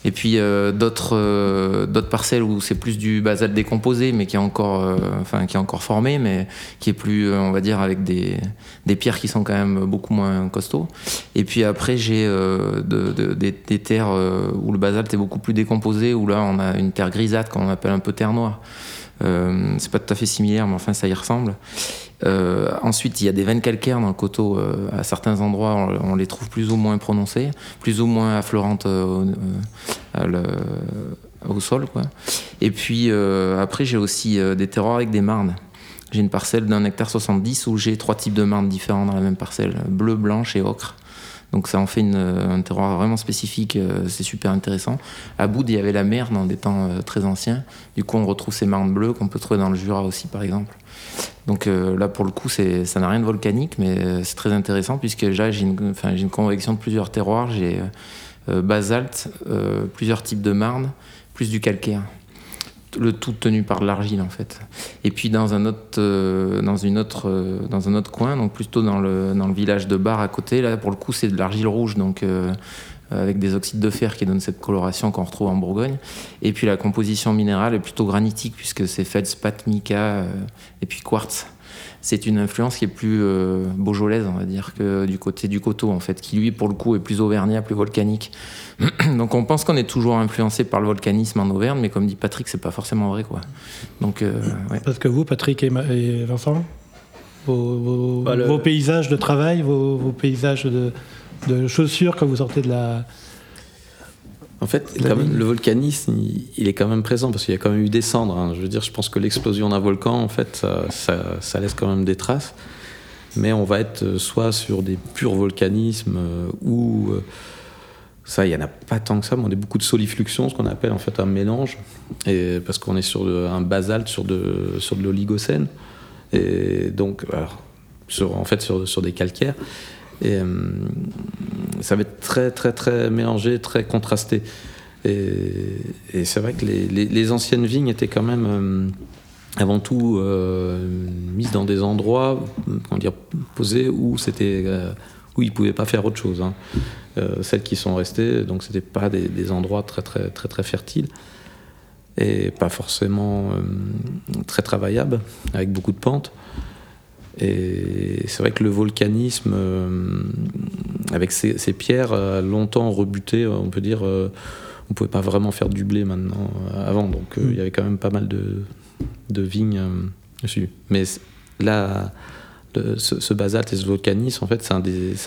Et puis euh, d'autres euh, d'autres parcelles où c'est plus du basalte décomposé, mais qui est encore, euh, enfin qui est encore formé, mais qui est plus, on va dire, avec des, des pierres qui sont quand même beaucoup moins costauds. Et puis après j'ai de- de- des, des terres où le basalte est beaucoup plus décomposé, où là on a une terre grisâtre qu'on appelle un peu terre noire. Euh, c'est pas tout à fait similaire, mais enfin ça y ressemble. Euh, ensuite, il y a des veines calcaires dans le coteau. euh, à certains endroits, on, les trouve plus ou moins prononcées, plus ou moins affleurantes euh, au- sol. Et puis après, j'ai aussi des terroirs avec des marnes. J'ai une parcelle d'un hectare 70 où j'ai trois types de marnes différents dans la même parcelle, bleu, blanche et ocre. Donc ça en fait une- un terroir vraiment spécifique, euh, c'est super intéressant. À Boud, il y avait la mer dans des temps euh, très anciens. Du coup, on retrouve ces marnes bleues qu'on peut trouver dans le Jura aussi, par exemple. Donc euh, là, pour le coup, ça n'a rien de volcanique, mais euh, c'est très intéressant puisque là, j'ai une, une convection de plusieurs terroirs. J'ai euh, euh, basalte, euh, plusieurs types de marnes, plus du calcaire. Le tout tenu par de l'argile en fait. Et puis dans un autre, euh, dans une autre, euh, dans un autre coin, donc plutôt dans le, dans le village de Bar à côté, là pour le coup c'est de l'argile rouge, donc euh, avec des oxydes de fer qui donnent cette coloration qu'on retrouve en Bourgogne. Et puis la composition minérale est plutôt granitique puisque c'est feldspath, mica euh, et puis quartz. C'est une influence qui est plus euh, beaujolaise, on va dire, que du côté du coteau, en fait, qui lui, pour le coup, est plus auvergnat, plus volcanique. Donc on pense qu'on est toujours influencé par le volcanisme en Auvergne, mais comme dit Patrick, c'est pas forcément vrai, quoi. Donc, euh, ouais. Parce que vous, Patrick et, Ma- et Vincent, vos, vos- Bah, le- vos paysages de travail, vos, vos paysages de, de chaussures quand vous sortez de la. En fait, quand même, le volcanisme, il, il est quand même présent parce qu'il y a quand même eu des cendres. hein. Je veux dire, je pense que l'explosion d'un volcan, en fait, ça, ça- ça laisse quand même des traces. Mais on va être euh, soit sur des purs volcanismes euh, ou euh, ça, il y en a pas tant que ça. Mais on est beaucoup de solifluxion, ce qu'on appelle en fait un mélange, et parce qu'on est sur de- un basalte, sur de sur de l'oligocène, et donc alors, sur, en fait sur, sur des calcaires. Et euh, ça va être très, très, très mélangé, très contrasté. Et, c'est vrai que les, anciennes vignes étaient quand même euh, avant tout euh, mises dans des endroits, comment dire, posés où c'était euh, où ils pouvaient pas faire autre chose. hein. Celles qui sont restées, donc c'était pas des, endroits très, très, très, très fertiles et pas forcément très travaillables, avec beaucoup de pentes. Et c'est vrai que le volcanisme, euh, avec ces, ces pierres, a longtemps rebuté, on peut dire, euh, on pouvait pas vraiment faire du blé maintenant, euh, avant, donc euh, il y avait quand même pas mal de, de vignes euh, dessus. Mais là, le- ce, ce basalte et ce volcanisme, en fait, c'est un,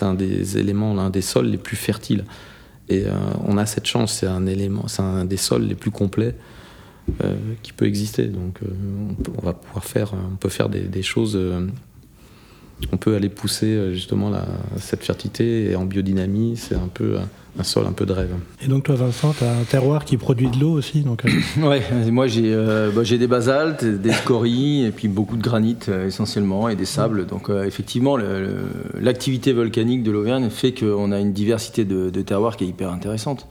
un des éléments, l'un des sols les plus fertiles. Et euh, on a cette chance, c'est un élément, c'est un des sols les plus complets euh, qui peut exister. Donc, euh, on, peut- on va pouvoir faire, on peut faire des, des choses. Euh, on peut aller pousser euh, justement la- cette fertilité et en biodynamie, c'est un peu un, un sol un peu de rêve. Et donc, toi, Vincent, tu as un terroir qui produit de l'eau aussi. Donc, euh, Ouais, moi j'ai euh, bah, j'ai des basaltes, des scories et puis beaucoup de granit euh, essentiellement et des sables. Donc euh, effectivement, l'activité volcanique de l'Auvergne fait qu'on a une diversité de, de terroirs qui est hyper intéressante.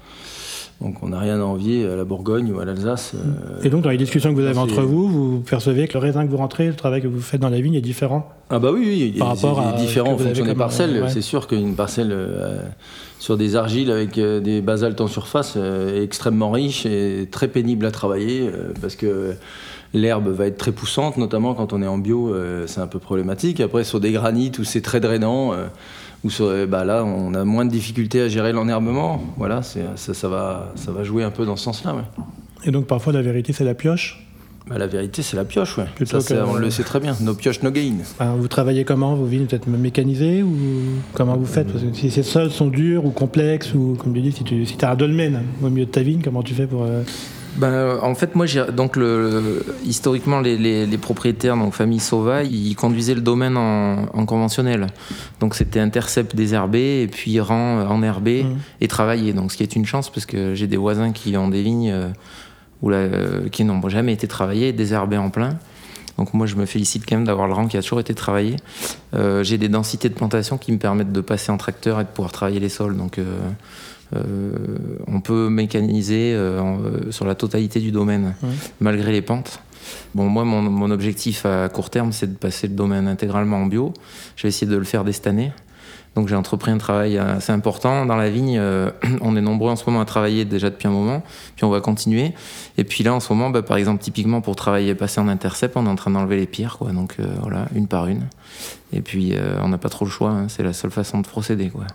Donc on n'a rien à envier à la Bourgogne ou à l'Alsace. euh. et donc, dans les discussions que vous avez entre vous, vous percevez que le raisin que vous rentrez, le travail que vous faites dans la vigne est différent. Ah bah oui, oui, il Par est, rapport il est à différent en fonction des parcelles. ouais. C'est sûr qu'une parcelle euh, sur des argiles avec euh, des basaltes en surface euh, est extrêmement riche et très pénible à travailler parce que l'herbe va être très poussante, notamment quand on est en bio, c'est un peu problématique. Après, sur des granites où c'est très drainant, où euh, bah là, on a moins de difficultés à gérer l'enherbement. Voilà, ça, ça, va, ça va jouer un peu dans ce sens-là. ouais. Et donc, parfois, la vérité, c'est la pioche. Bah, la vérité, c'est la pioche. Ouais. Ça, que- On le sait très bien. No pioche, no gain. Enfin, vous travaillez comment? Vos vignes peut-être mécanisées ou comment vous faites? Parce que si ces sols sont durs ou complexes ou comme tu dis, si tu si as un dolmen au milieu de ta vigne, comment tu fais pour euh, Ben, euh, en fait, moi, donc le, historiquement, les, les- les propriétaires, donc famille Sauva, ils conduisaient le domaine en, en conventionnel. Donc, c'était intercept désherbé et puis rang euh, enherbé Mhm. et travaillé. Donc, ce qui est une chance parce que j'ai des voisins qui ont des vignes euh, où la- euh, qui n'ont jamais été travaillées, désherbées en plein. Donc moi, je me félicite quand même d'avoir le rang qui a toujours été travaillé. Euh, j'ai des densités de plantation qui me permettent de passer en tracteur et de pouvoir travailler les sols. Donc euh, on peut mécaniser euh, euh, sur la totalité du domaine, Ouais. malgré les pentes. Bon, moi, mon, mon objectif à court terme, c'est de passer le domaine intégralement en bio. Je vais essayer de le faire dès cette année. Donc j'ai entrepris un travail assez important. Dans la vigne, euh, on est nombreux en ce moment à travailler déjà depuis un moment, puis on va continuer. Et puis là, en ce moment, bah, par exemple, typiquement pour travailler passer en intercept, on est en train d'enlever les pires, quoi. Donc euh, voilà, une par une. Et puis euh, on n'a pas trop le choix, hein. c'est la seule façon de procéder, quoi.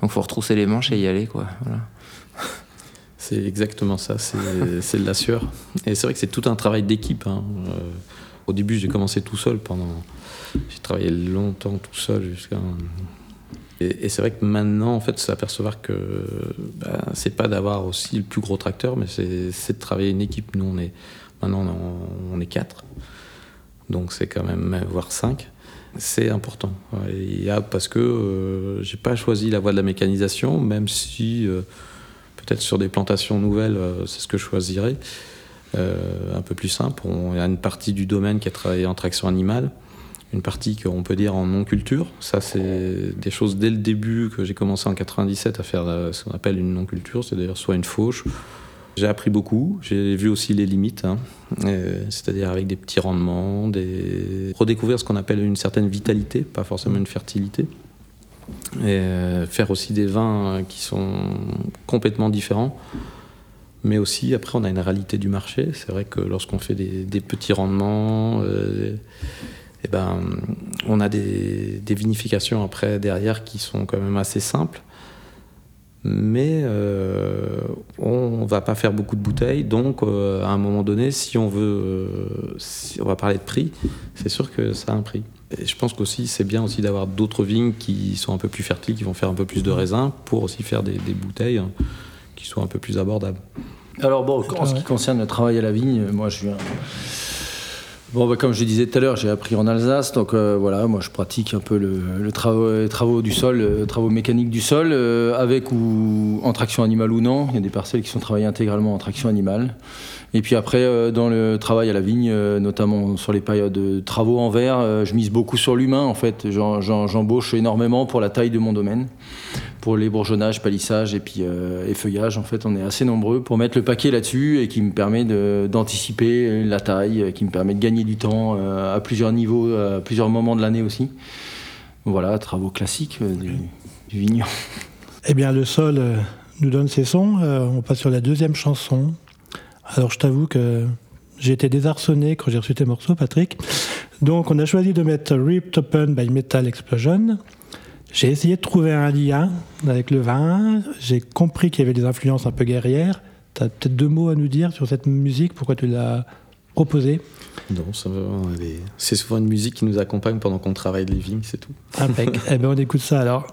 Donc faut retrousser les manches et y aller, quoi. C'est exactement ça, c'est de la sueur. Et c'est vrai que c'est tout un travail d'équipe. hein. Au début, j'ai commencé tout seul pendant. J'ai travaillé longtemps tout seul jusqu'à. Et, c'est vrai que maintenant, en fait, s'apercevoir que bah, c'est pas d'avoir aussi le plus gros tracteur, mais c'est de travailler une équipe. Nous, on est maintenant on, est quatre, donc c'est quand même voire cinq. C'est important. Il y a parce que euh, j'ai pas choisi la voie de la mécanisation, même si euh, peut-être sur des plantations nouvelles, euh, c'est ce que je choisirais. Euh, un peu plus simple. Il y a une partie du domaine qui a travaillé en traction animale, une partie qu'on peut dire en non-culture. Ça, c'est des choses dès le début que j'ai commencé en 97 à faire euh, ce qu'on appelle une non-culture, c'est d'ailleurs soit une fauche. J'ai appris beaucoup, j'ai vu aussi les limites, hein. Euh, c'est-à-dire avec des petits rendements, redécouvrir ce qu'on appelle une certaine vitalité, pas forcément une fertilité. Et euh, faire aussi des vins qui sont complètement différents. Mais aussi, après, on a une réalité du marché. C'est vrai que lorsqu'on fait des, petits rendements, eh ben, on a des, des vinifications après derrière qui sont quand même assez simples. Mais euh, on va pas faire beaucoup de bouteilles, donc euh, à un moment donné, si on veut, euh, si on va parler de prix, c'est sûr que ça a un prix. Et je pense qu'aussi c'est bien aussi d'avoir d'autres vignes qui sont un peu plus fertiles, qui vont faire un peu plus de raisins, pour aussi faire des, des bouteilles hein, qui soient un peu plus abordables. Alors bon, en ce qui concerne le travail à la vigne, moi je viens. Bon, bah, comme je disais tout à l'heure, j'ai appris en Alsace, donc euh, voilà, moi je pratique un peu le, travaux, les travaux du sol, euh, travaux mécaniques du sol, euh, avec ou en traction animale ou non. Il y a des parcelles qui sont travaillées intégralement en traction animale. Et puis après, euh, dans le travail à la vigne, euh, notamment sur les périodes de travaux en verre, euh, je mise beaucoup sur l'humain en fait. J'embauche énormément pour la taille de mon domaine pour les bourgeonnages, palissages et puis euh. En fait, on est assez nombreux pour mettre le paquet là-dessus et qui me permet d'anticiper la taille, qui me permet de gagner du temps euh, à plusieurs niveaux, à plusieurs moments de l'année aussi. Voilà, travaux classiques euh, du, du vignon. Eh bien, le sol nous donne ses sons. On passe sur la deuxième chanson. Alors, je t'avoue que j'ai été désarçonné quand j'ai reçu tes morceaux, Patrick. Donc, on a choisi de mettre Ripped Open by Metal Explosion. J'ai essayé de trouver un lien avec le vin. J'ai compris qu'il y avait des influences un peu guerrières. Tu as peut-être deux mots à nous dire sur cette musique, pourquoi tu l'as proposée? Non, ça va, c'est souvent une musique qui nous accompagne pendant qu'on travaille les vignes, c'est tout. Impec. eh bien, on écoute ça alors.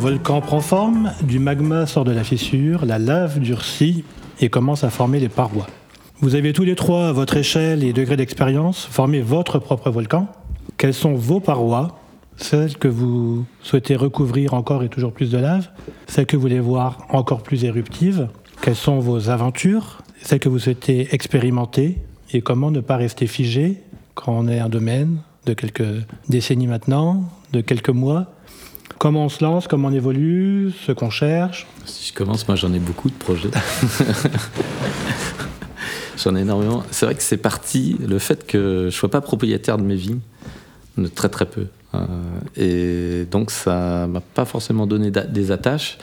Volcan prend forme, du magma sort de la fissure, la lave durcit et commence à former les parois. Vous avez tous les trois, à votre échelle et degré d'expérience, formé votre propre volcan. Quelles sont vos parois? Celles que vous souhaitez recouvrir encore et toujours plus de lave. Celles que vous voulez voir encore plus éruptives. Quelles sont vos aventures? Celles que vous souhaitez expérimenter Et comment ne pas rester figé quand on est un domaine de quelques décennies maintenant, de quelques mois Comment on se lance, comment on évolue, ce qu'on cherche Si je commence, moi j'en ai beaucoup de projets. j'en ai énormément. C'est vrai que c'est parti, le fait que je sois pas propriétaire de mes vignes, de très très peu. Euh, et donc ça m'a pas forcément donné des attaches.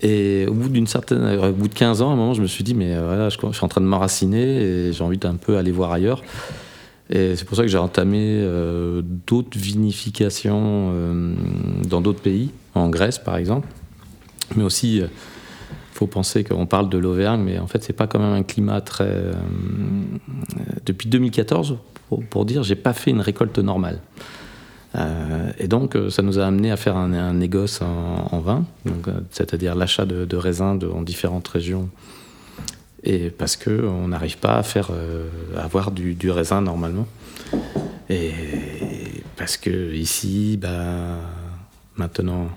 Et au bout d'une certaine, au bout de 15 ans, à un moment, je me suis dit, mais euh, voilà, je, je suis en train de m'enraciner et j'ai envie d'un peu aller voir ailleurs. Et c'est pour ça que j'ai entamé euh, d'autres vinifications euh, dans d'autres pays, en Grèce par exemple. Mais aussi, il faut penser qu'on parle de l'Auvergne, mais en fait, c'est pas quand même un climat très. euh, depuis 2014, pour, pour dire, j'ai pas fait une récolte normale. Euh, et donc, euh, ça nous a amené à faire un, un négoce en, vin, euh, c'est-à-dire l'achat de, de raisins de- en différentes régions. Et parce que on n'arrive pas à faire euh, avoir du, raisin normalement. Et parce que ici, bah, maintenant,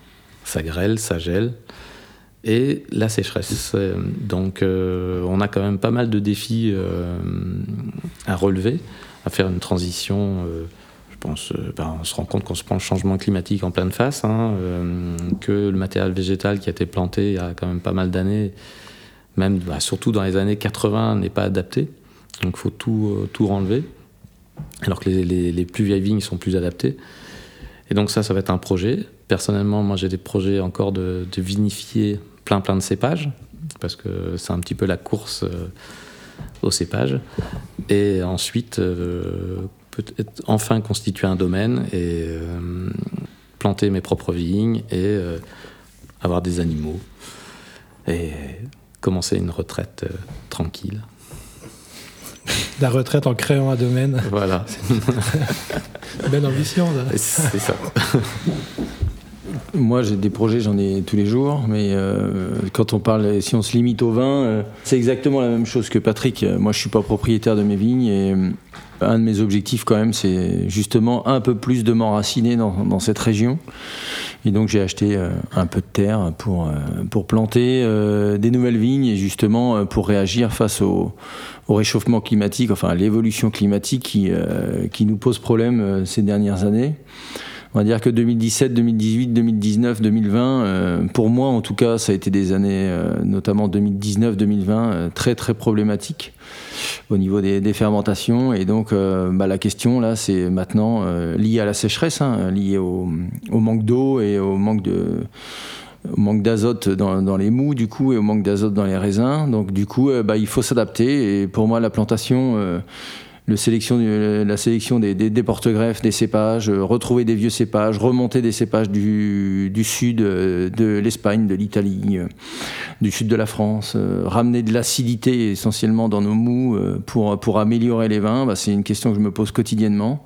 ça grêle, ça gèle. Et la sécheresse. Euh, Donc, euh, on a quand même pas mal de défis à relever, à faire une transition. je pense, bah, on se rend compte qu'on se prend le changement climatique en pleine face, hein, que le matériel végétal qui a été planté il y a quand même pas mal d'années, même bah, surtout dans les années 80, n'est pas adapté. Donc, il faut tout, euh, tout renlever. Alors que les, les- plus vieilles vignes sont plus adaptées. Et donc ça, ça va être un projet. Personnellement, moi j'ai des projets encore de, vinifier plein plein de cépages, parce que c'est un petit peu la course euh, aux cépages. Et ensuite, euh, peut-être enfin constituer un domaine et euh, planter mes propres vignes et avoir des animaux. Et commencer une retraite euh, tranquille. La retraite en créant un domaine. Voilà, Belle ambition, c'est ça. Moi, j'ai des projets, j'en ai tous les jours, mais euh, quand on parle, si on se limite au vin, euh, c'est exactement la même chose que Patrick. Moi, je suis pas propriétaire de mes vignes et euh, un de mes objectifs, quand même, c'est justement un peu plus de m'enraciner dans, cette région. Et donc, j'ai acheté euh, un peu de terre pour, euh, planter euh, des nouvelles vignes et justement pour réagir face au, au réchauffement climatique, enfin à l'évolution climatique qui, nous pose problème ces dernières années. On va dire que 2017, 2018, 2019, 2020, euh, pour moi en tout cas, ça a été des années, euh, notamment 2019, 2020, euh, très très problématiques au niveau des, fermentations. Et donc euh, bah, la question là, c'est maintenant euh, lié à la sécheresse, hein, lié au, manque d'eau et au manque de au manque d'azote dans, les mous du coup et au manque d'azote dans les raisins donc du coup bah, il faut s'adapter et pour moi la plantation du- la sélection des, porte-greffes, des cépages, euh, retrouver des vieux cépages, remonter des cépages du, sud, euh, de l'Espagne, de l'Italie, euh, du sud de la France, euh, ramener de l'acidité essentiellement dans nos mous euh, pour, améliorer les vins, bah, c'est une question que je me pose quotidiennement.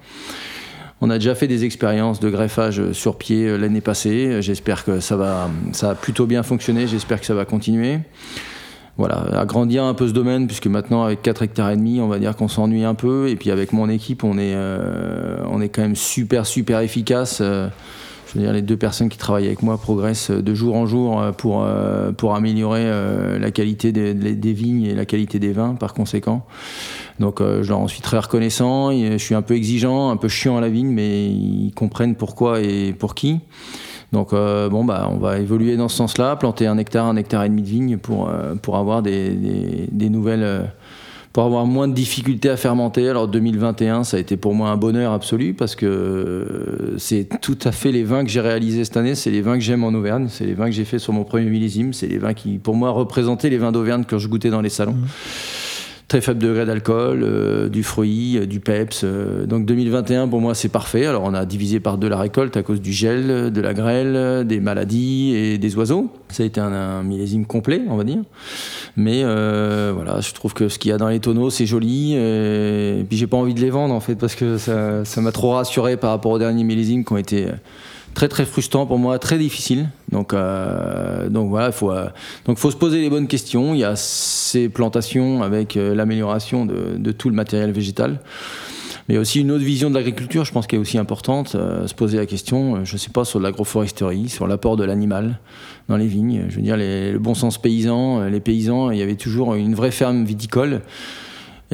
On a déjà fait des expériences de greffage sur pied euh, l'année passée. J'espère que ça va, ça a plutôt bien fonctionné. J'espère que ça va continuer voilà, agrandir un peu ce domaine, puisque maintenant, avec 4 hectares et demi, on va dire qu'on s'ennuie un peu. Et puis avec mon équipe, on est, euh, on est quand même super, super efficace. Euh, je veux dire, les deux personnes qui travaillent avec moi progressent de jour en jour euh, pour, euh, pour améliorer euh, la qualité des, vignes et la qualité des vins, par conséquent. Donc je leur en suis très reconnaissant. Je suis un peu exigeant, un peu chiant à la vigne, mais ils comprennent pourquoi et pour qui. Donc euh, bon bah on va évoluer dans ce sens-là, planter un hectare, un hectare et demi de vignes pour, euh, pour avoir des, des- nouvelles, euh, pour avoir moins de difficultés à fermenter. Alors 2021 ça a été pour moi un bonheur absolu parce que c'est tout à fait les vins que j'ai réalisés cette année, c'est les vins que j'aime en Auvergne, c'est les vins que j'ai fait sur mon premier millésime, c'est les vins qui pour moi représentaient les vins d'Auvergne que je goûtais dans les salons. Très faible degré d'alcool, euh, du fruit, euh, du peps. euh, donc 2021 pour moi c'est parfait. Alors on a divisé par deux la récolte à cause du gel, de la grêle, des maladies et des oiseaux. Ça a été un, millésime complet, on va dire. Mais voilà, je trouve que ce qu'il y a dans les tonneaux c'est joli. Et puis j'ai pas envie de les vendre en fait parce que ça m'a trop rassuré par rapport aux derniers millésimes qui ont été très très frustrant pour moi, très difficile. Donc, euh, donc voilà, il faut, euh, faut se poser les bonnes questions. Il y a ces plantations avec euh, l'amélioration de, tout le matériel végétal. Mais aussi une autre vision de l'agriculture, je pense, qui est aussi importante. se poser la question, je ne sais pas, sur l'agroforesterie, sur l'apport de l'animal dans les vignes. Je veux dire, le bon sens paysan, les paysans, il y avait toujours une vraie ferme viticole.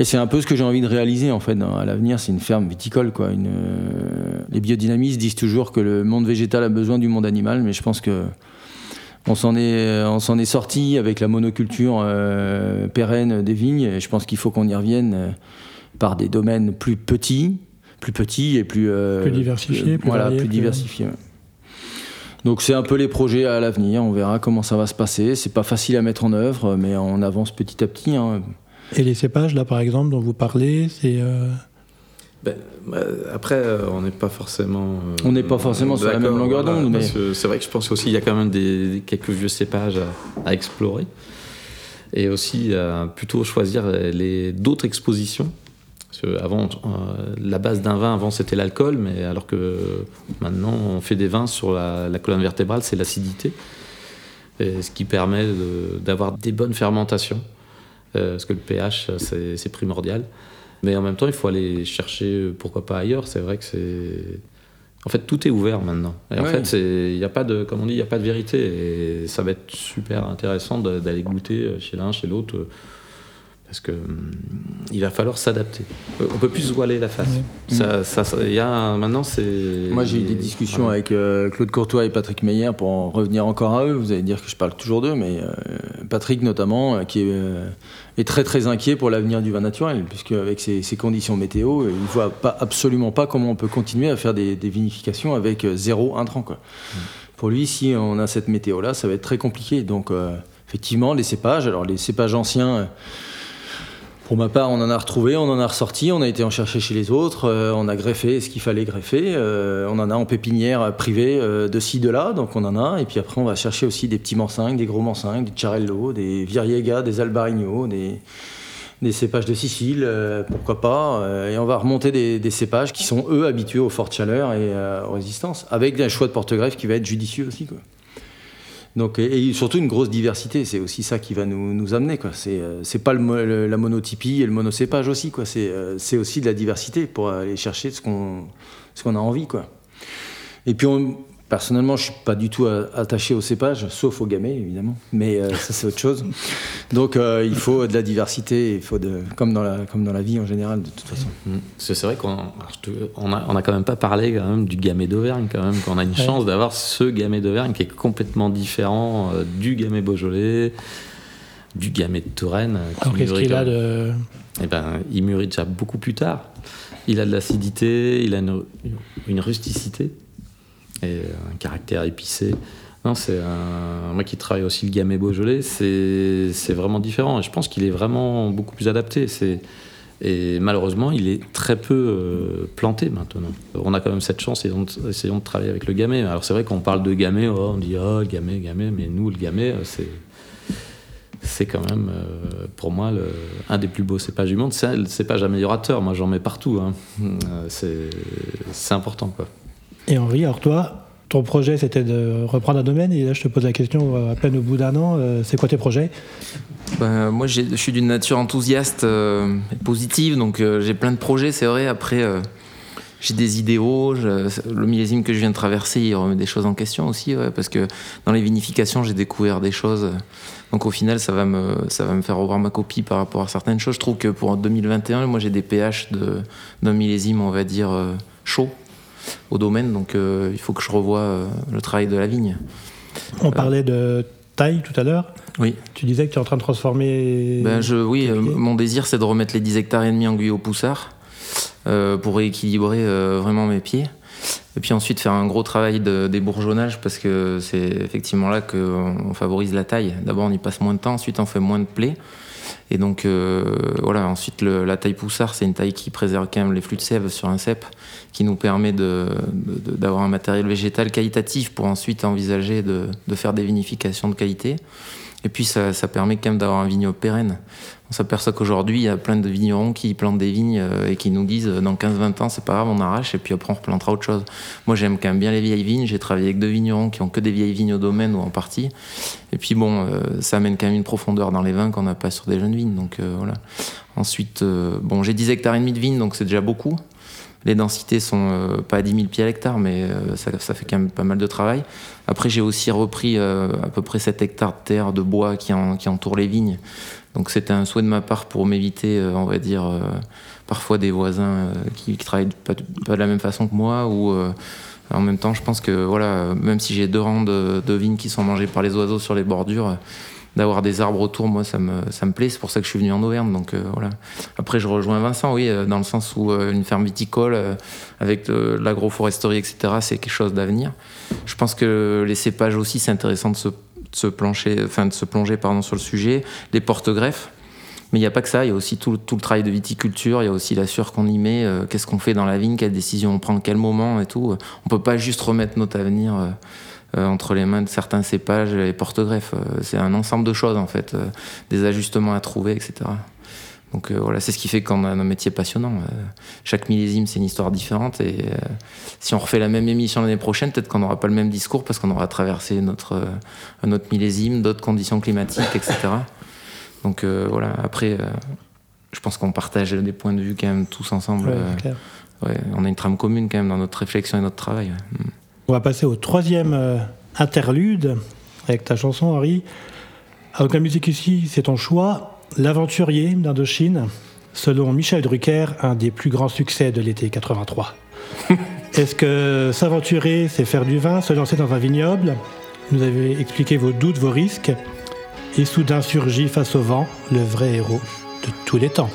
Et c'est un peu ce que j'ai envie de réaliser en fait à l'avenir, c'est une ferme viticole quoi. Une, euh, les biodynamistes disent toujours que le monde végétal a besoin du monde animal, mais je pense que on s'en est, on s'en est sorti avec la monoculture euh, pérenne des vignes. Et je pense qu'il faut qu'on y revienne euh, par des domaines plus petits, plus petits et plus euh, Plus diversifiés, plus voilà, variés, plus plus- diversifiés. ouais. Donc c'est un peu les projets à l'avenir. On verra comment ça va se passer. C'est pas facile à mettre en œuvre, mais on avance petit à petit. hein. Et les cépages, là, par exemple, dont vous parlez, c'est. euh, Ben, euh, après, euh, on n'est pas forcément. euh, On n'est pas forcément sur la même longueur voilà, d'onde, mais- C'est vrai que je pense aussi qu'il y a quand même des, quelques vieux cépages à, à explorer. Et aussi à plutôt choisir les d'autres expositions. Parce que avant, euh, la base d'un vin, avant, c'était l'alcool, mais alors que maintenant, on fait des vins sur la, la colonne vertébrale, c'est l'acidité. Ce qui permet de- d'avoir des bonnes fermentations. Euh, parce que le pH, c'est primordial. Mais en même temps, il faut aller chercher, euh, pourquoi pas ailleurs. C'est vrai que c'est. En fait, tout est ouvert maintenant. Et en fait, il n'y a pas de, comme on dit, il n'y a pas de vérité. Et ça va être super intéressant d'aller goûter euh, chez l'un, chez l'autre. Parce que hum, il va falloir s'adapter. Euh, On peut plus se voiler la face. Ça, ça, y a maintenant, c'est. Moi, j'ai eu des discussions Voilà. avec euh, Claude Courtois et Patrick Meyer pour en revenir encore à eux. Vous allez dire que je parle toujours d'eux, mais euh, Patrick notamment, euh, qui est, euh, est très très inquiet pour l'avenir du vin naturel, puisque avec ces, ces conditions météo, il voit pas, absolument pas comment on peut continuer à faire des, des vinifications avec zéro intrant. Quoi. Pour lui, si on a cette météo-là, ça va être très compliqué. Donc, euh, effectivement, les cépages, alors les cépages anciens. Pour ma part, on en a retrouvé, on en a ressorti, on a été en chercher chez les autres, euh, on a greffé ce qu'il fallait greffer, euh, on en a en pépinière privée euh, de ci, de là, donc on en a, et puis après on va chercher aussi des petits mancingues, des gros mancingues, des Charello, des Viriega, des Albarigno, des, cépages de Sicile, pourquoi pas, et on va remonter des, cépages qui sont eux habitués aux fortes chaleurs et aux résistances, avec un choix de porte-greffe qui va être judicieux aussi. Donc, et, surtout une grosse diversité, c'est aussi ça qui va nous, amener. quoi. C'est euh, pas la monotypie et le monocépage aussi. quoi. C'est euh, c'est aussi de la diversité pour aller chercher ce qu'on ce a envie. Quoi. Et puis, on- personnellement, je suis pas du tout euh, attaché au cépage, sauf au gamay, évidemment. Mais euh, ça, c'est autre chose. Donc, euh, il faut de la diversité, il faut de, comme, dans la, comme dans la vie en général, de toute façon. Mm. C'est vrai qu'on te- on a, on a quand même pas parlé quand même du gamay d'Auvergne quand même qu'on a une Ouais. chance d'avoir ce gamay d'Auvergne qui est complètement différent euh, du gamay Beaujolais, du gamay de Touraine. qui Alors, qu'est-ce qu'il a de. Eh ben, il mûrit déjà beaucoup plus tard. Il a de l'acidité, il a une, une rusticité et un caractère épicé. Non, c'est un... moi qui travaille aussi le gamay Beaujolais, c'est vraiment différent. Et je pense qu'il est vraiment beaucoup plus adapté. Et malheureusement, il est très peu euh, planté maintenant. On a quand même cette chance, essayons de, travailler avec le gamay. Alors c'est vrai qu'on parle de gamay, oh, on dit oh gamay, gamay, mais nous le gamay, euh, c'est c'est quand même euh, pour moi un des plus beaux cépages du monde. C'est le cépage améliorateur. Moi, j'en mets partout. hein. Euh, c'est c'est important, quoi. Et Henri, alors toi, ton projet c'était de reprendre un domaine, et là je te pose la question à peine au bout d'un an, euh, c'est quoi tes projets? Ben, moi, je suis d'une nature enthousiaste euh, et positive, donc euh, j'ai plein de projets, c'est vrai. Après, j'ai des idéaux. le millésime que je viens de traverser, il remet des choses en question aussi, parce que dans les vinifications, j'ai découvert des choses. Donc au final, ça va, me, ça va me faire revoir ma copie par rapport à certaines choses. Je trouve que pour 2021, moi, j'ai des pH de- d'un millésime, on va dire, chaud au domaine. Donc euh, il faut que je revoie euh, le travail de la vigne. On parlait de taille tout à l'heure. Oui. Tu disais que tu es en train de transformer. Ben, je, oui, euh, mon désir, c'est de remettre les 10 hectares et demi en guyot poussard euh, pour rééquilibrer euh, vraiment mes pieds. Et puis ensuite faire un gros travail de débourgeonnage parce que c'est effectivement là qu'on on favorise la taille. D'abord, on y passe moins de temps, ensuite, on fait moins de plaies. Et donc, euh, voilà, ensuite, la taille poussard, c'est une taille qui préserve quand même les flux de sève sur un cep, qui nous permet d'avoir un matériel végétal qualitatif pour ensuite envisager de, de faire des vinifications de qualité. Et puis ça, ça permet quand même d'avoir un vignoble pérenne. On s'aperçoit qu'aujourd'hui, il y a plein de vignerons qui plantent des vignes euh, et qui nous disent euh, dans 15-20 ans, c'est pas grave, on arrache et puis après on replantera autre chose. Moi, j'aime quand même bien les vieilles vignes. J'ai travaillé avec deux vignerons qui ont que des vieilles vignes au domaine ou en partie. Et puis bon, euh, ça amène quand même une profondeur dans les vins qu'on n'a pas sur des jeunes vignes. Donc voilà. Ensuite, bon, j'ai 10 hectares et demi de vignes, donc c'est déjà beaucoup. Les densités sont pas à 10 000 pieds à l'hectare, mais ça, fait quand même pas mal de travail. Après, j'ai aussi repris à peu près 7 hectares de terre de bois qui, en- qui entourent les vignes. Donc c'était un souhait de ma part pour m'éviter, euh, on va dire, euh, parfois des voisins euh, qui, qui travaillent pas, de la même façon que moi. Ou en même temps, je pense que voilà, même si j'ai deux rangs de, vignes qui sont mangées par les oiseaux sur les bordures, d'avoir des arbres autour, moi, ça me, ça me plaît. C'est pour ça que je suis venu en Auvergne. Donc voilà. Après, je rejoins Vincent, oui, dans le sens où une ferme viticole avec de l'agroforesterie, etc., c'est quelque chose d'avenir. Je pense que les cépages aussi, c'est intéressant de se, de se plancher, enfin de se plonger pardon, sur le sujet. Les porte-greffes. Mais il n'y a pas que ça, il y a aussi tout, tout le travail de viticulture, il y a aussi la sueur qu'on y met, euh, qu'est-ce qu'on fait dans la vigne, quelles décisions on prend, quel moment et tout. On peut pas juste remettre notre avenir euh, euh, entre les mains de certains cépages et porte-greffes. C'est un ensemble de choses en fait, des ajustements à trouver, etc. Donc euh, voilà, c'est ce qui fait qu'on a un métier passionnant. Euh, chaque millésime, c'est une histoire différente. Et euh, si on refait la même émission l'année prochaine, peut-être qu'on n'aura pas le même discours parce qu'on aura traversé notre, un autre millésime, d'autres conditions climatiques, etc. Donc voilà, après, je pense qu'on partage des points de vue quand même tous ensemble. Ouais, clair. ouais, on a une trame commune quand même dans notre réflexion et notre travail. ouais. Mm. On va passer au troisième interlude avec ta chanson, Henri. Alors, la musique ici, c'est ton choix. L'aventurier d'Indochine, selon Michel Drucker, un des plus grands succès de l'été 83. Est-ce que s'aventurer, c'est faire du vin, se lancer dans un vignoble? Vous avez expliqué vos doutes, vos risques. Et soudain surgit face au vent le vrai héros de tous les temps.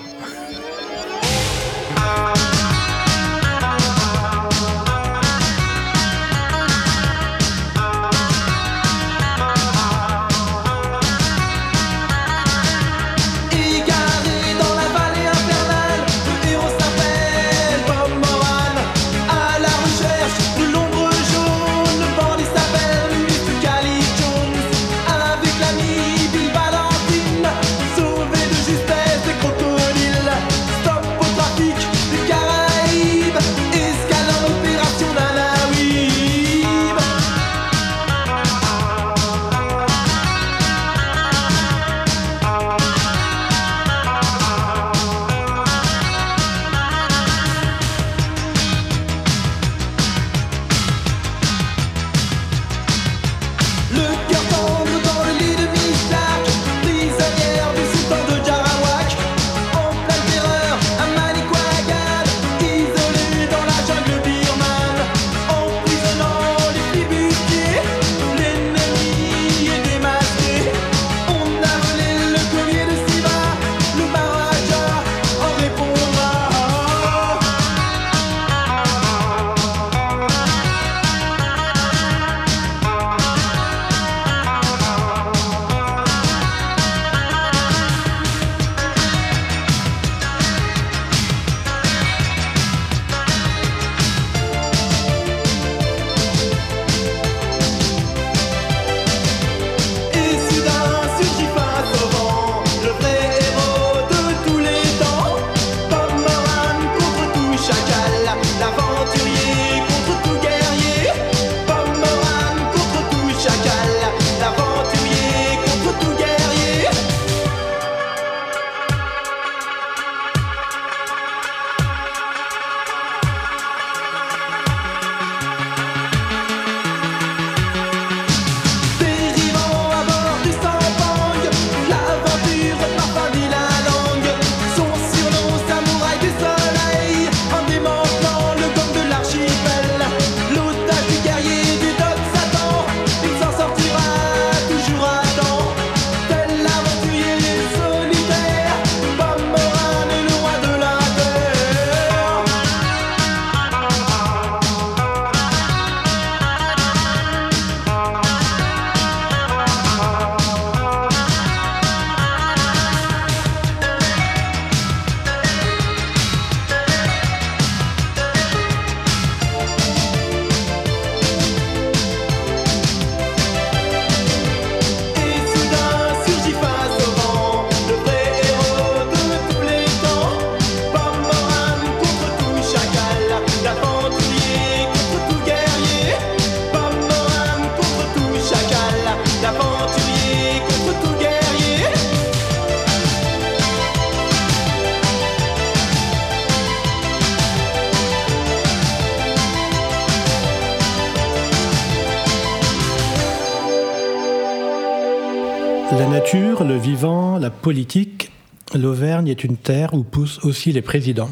Vivant, la politique, l'Auvergne est une terre où poussent aussi les présidents.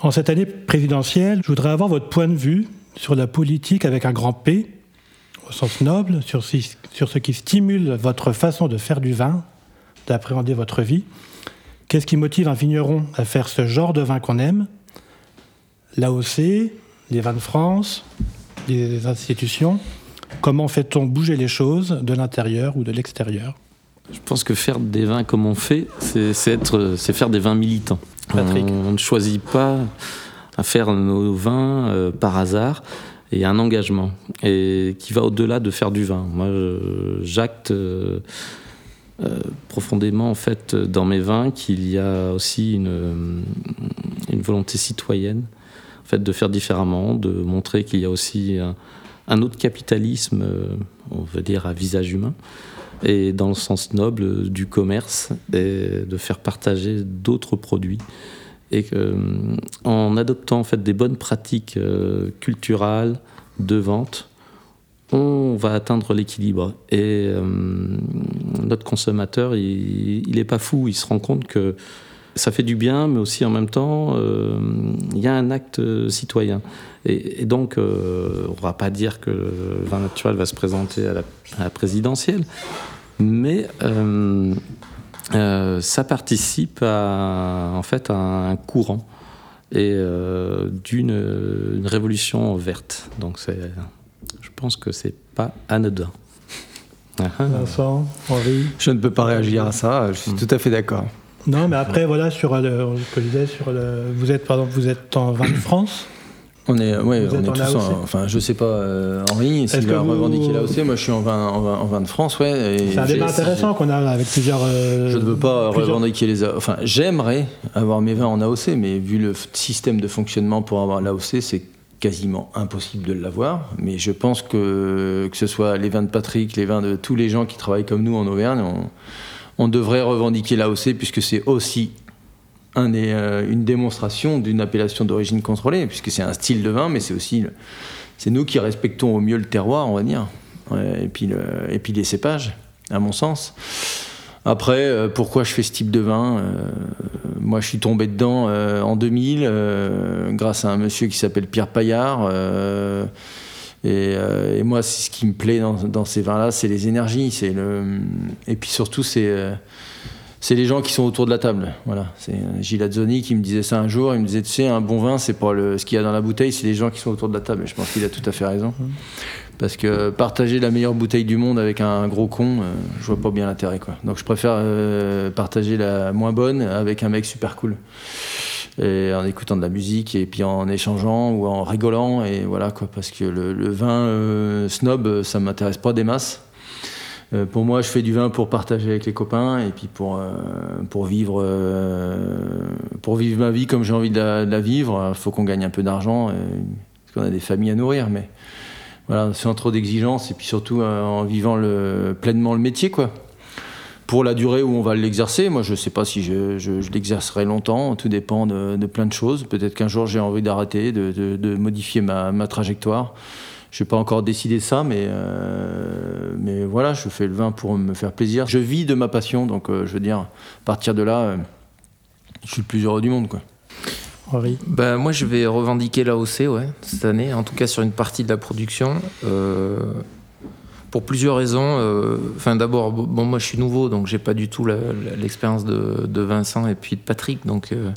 En cette année présidentielle, je voudrais avoir votre point de vue sur la politique avec un grand P, au sens noble, sur, ce qui stimule votre façon de faire du vin, d'appréhender votre vie. Qu'est-ce qui motive un vigneron à faire ce genre de vin qu'on aime? L'AOC, les vins de France, les institutions. Comment fait-on bouger les choses de l'intérieur ou de l'extérieur? Je pense que faire des vins comme on fait, c'est être, c'est faire des vins militants. Patrick. On, on ne choisit pas à faire nos vins euh, par hasard. Et il y a un engagement et qui va au-delà de faire du vin. Moi, j'acte euh, euh, profondément en fait dans mes vins qu'il y a aussi une, une volonté citoyenne en fait de faire différemment, de montrer qu'il y a aussi un, un autre capitalisme, on veut dire à visage humain, et dans le sens noble du commerce, et de faire partager d'autres produits. Et que, euh, en adoptant en fait des bonnes pratiques euh, culturelles de vente, on va atteindre l'équilibre. Et euh, notre consommateur, il n'est pas fou, il se rend compte que ça fait du bien, mais aussi en même temps, il y a un acte citoyen. Et, et donc, euh, on ne va pas dire que le vin naturel va se présenter à la, à la présidentielle, mais euh, euh, ça participe à, en fait, à un courant et euh, d'une une révolution verte. Donc, je pense que c'est pas anodin. Vincent, Henri Je ne peux pas réagir à ça, je suis Hmm. tout à fait d'accord. Non, mais après, voilà, sur le, sur le, vous êtes, pardon, vous êtes en vin de France. On est, ouais, on est tous en- Enfin, je sais pas, euh, Henri, s'il que va vous- revendiquer aussi. Moi, je suis en vin, en vin, en vin de France, ouais. C'est un débat intéressant qu'on a avec plusieurs. euh, Je ne veux pas plusieurs- revendiquer les. Enfin, j'aimerais avoir mes vins en AOC, mais vu le système de fonctionnement pour avoir l'AOC, c'est quasiment impossible de l'avoir. Mais je pense que que ce soit les vins de Patrick, les vins de tous les gens qui travaillent comme nous en Auvergne, on, on devrait revendiquer l'AOC puisque c'est aussi euh, une démonstration d'une appellation d'origine contrôlée, puisque c'est un style de vin, mais c'est aussi c'est nous qui respectons au mieux le terroir, on va dire, et puis et puis les cépages, à mon sens. Après, euh, pourquoi je fais ce type de vin Euh, Moi, je suis tombé dedans en 2000 euh, grâce à un monsieur qui s'appelle Pierre Paillard. et, et moi, ce qui me plaît dans, ces vins-là, c'est les énergies, le et puis surtout c'est c'est les gens qui sont autour de la table. Voilà, c'est euh, Gilles Azzoni qui me disait ça un jour. Il me disait, tu sais, un bon vin, c'est pas ce qu'il y a dans la bouteille, c'est les gens qui sont autour de la table. Et je pense qu'il a tout à fait raison. Parce que partager la meilleure bouteille du monde avec un gros con, euh, je vois pas bien l'intérêt. Quoi. Donc je préfère euh, partager la moins bonne avec un mec super cool. En écoutant de la musique et puis en échangeant ou en rigolant. Et voilà quoi. Parce que le, vin snob, ça m'intéresse pas des masses. Euh, pour moi, je fais du vin pour partager avec les copains et puis pour, euh, pour, vivre, euh, pour vivre ma vie comme j'ai envie de la, vivre. Il faut qu'on gagne un peu d'argent, parce qu'on a des familles à nourrir. Mais voilà, sans trop d'exigences et puis surtout en vivant le, pleinement le métier. quoi. Pour la durée où on va l'exercer, moi je ne sais pas si je, l'exercerai longtemps, tout dépend de, plein de choses. Peut-être qu'un jour j'ai envie d'arrêter, de, modifier ma trajectoire. Je n'ai pas encore décidé ça, mais, euh, mais voilà, je fais le vin pour me faire plaisir. Je vis de ma passion, donc euh, je veux dire, à partir de là, euh, je suis le plus heureux du monde. Quoi. Henri. Ben, moi, je vais revendiquer l'AOC ouais, cette année, en tout cas sur une partie de la production. euh, pour plusieurs raisons. Enfin, d'abord, bon, moi, je suis nouveau, donc j'ai pas du tout l'expérience de, de Vincent et puis de Patrick, donc euh,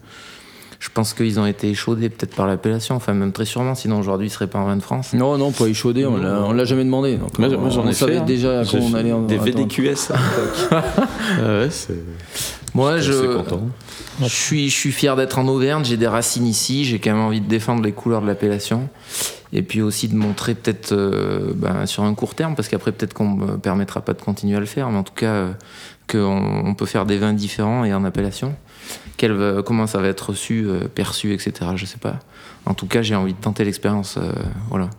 je pense qu'ils ont été échaudés peut-être par l'appellation, enfin même très sûrement, sinon aujourd'hui ils seraient pas en vin de France. Non, non, pas échaudé, on l'a, on l'a jamais demandé. Donc Moi, moi, j'en on ai savait fait, hein. déjà quand on allait en des. VDQS à l'époque. Ah ouais, c'est Moi, je suis je, content. je suis, je suis fier d'être en Auvergne, j'ai des racines ici, j'ai quand même envie de défendre les couleurs de l'appellation. Et puis aussi de montrer peut-être euh, ben, sur un court terme, parce qu'après peut-être qu'on me permettra pas de continuer à le faire, mais en tout cas euh, qu'on on peut faire des vins différents et en appellation. Comment ça va être reçu, euh, perçu, etc. Je sais pas. En tout cas, j'ai envie de tenter l'expérience. euh, voilà.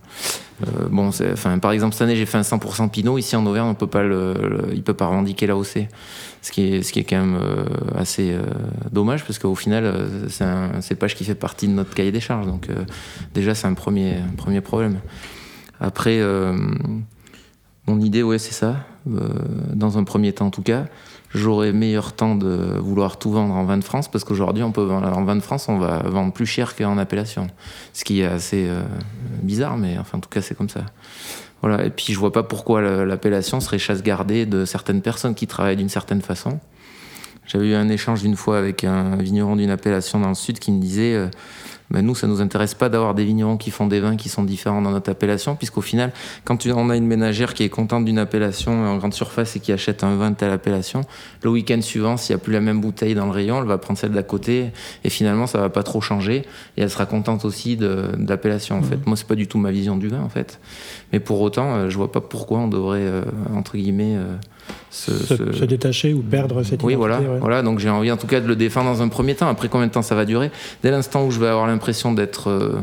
Euh, bon, enfin, par exemple, cette année, j'ai fait un 100% Pinot. Ici, en Auvergne, on peut pas le, peut pas revendiquer l'AOC. Ce qui est, ce qui est quand même assez dommage, parce qu'au final, c'est un cépage qui fait partie de notre cahier des charges. Donc, déjà, c'est un premier, premier problème. Après, Mon idée, ouais, c'est ça. Dans un premier temps, en tout cas, j'aurai meilleur temps de vouloir tout vendre en vin de France parce qu'aujourd'hui, on peut vendre en vin de France, on va vendre plus cher qu'en appellation. Ce qui est assez euh, bizarre, mais enfin, en tout cas, c'est comme ça. Voilà. Et puis, je vois pas pourquoi la- l'appellation serait chasse gardée de certaines personnes qui travaillent d'une certaine façon. J'avais eu un échange d'une fois avec un vigneron d'une appellation dans le sud qui me disait euh, Ben, Nous, ça nous intéresse pas d'avoir des vignerons qui font des vins qui sont différents dans notre appellation, puisqu'au final, quand on a une ménagère qui est contente d'une appellation en grande surface et qui achète un vin de telle appellation, le week-end suivant, s'il n'y a plus la même bouteille dans le rayon, elle va prendre celle d'à côté et finalement, ça va pas trop changer et elle sera contente aussi de, de l'appellation. En fait, moi, c'est pas du tout ma vision du vin, en fait. Mais pour autant, euh, je vois pas pourquoi on devrait, euh, entre guillemets, euh, se, Se, se- se détacher ou perdre cette oui, identité. voilà, ouais. voilà. Donc j'ai envie en tout cas de le défendre dans un premier temps. Après combien de temps ça va durer? Dès l'instant où je vais avoir l'impression d'être, euh,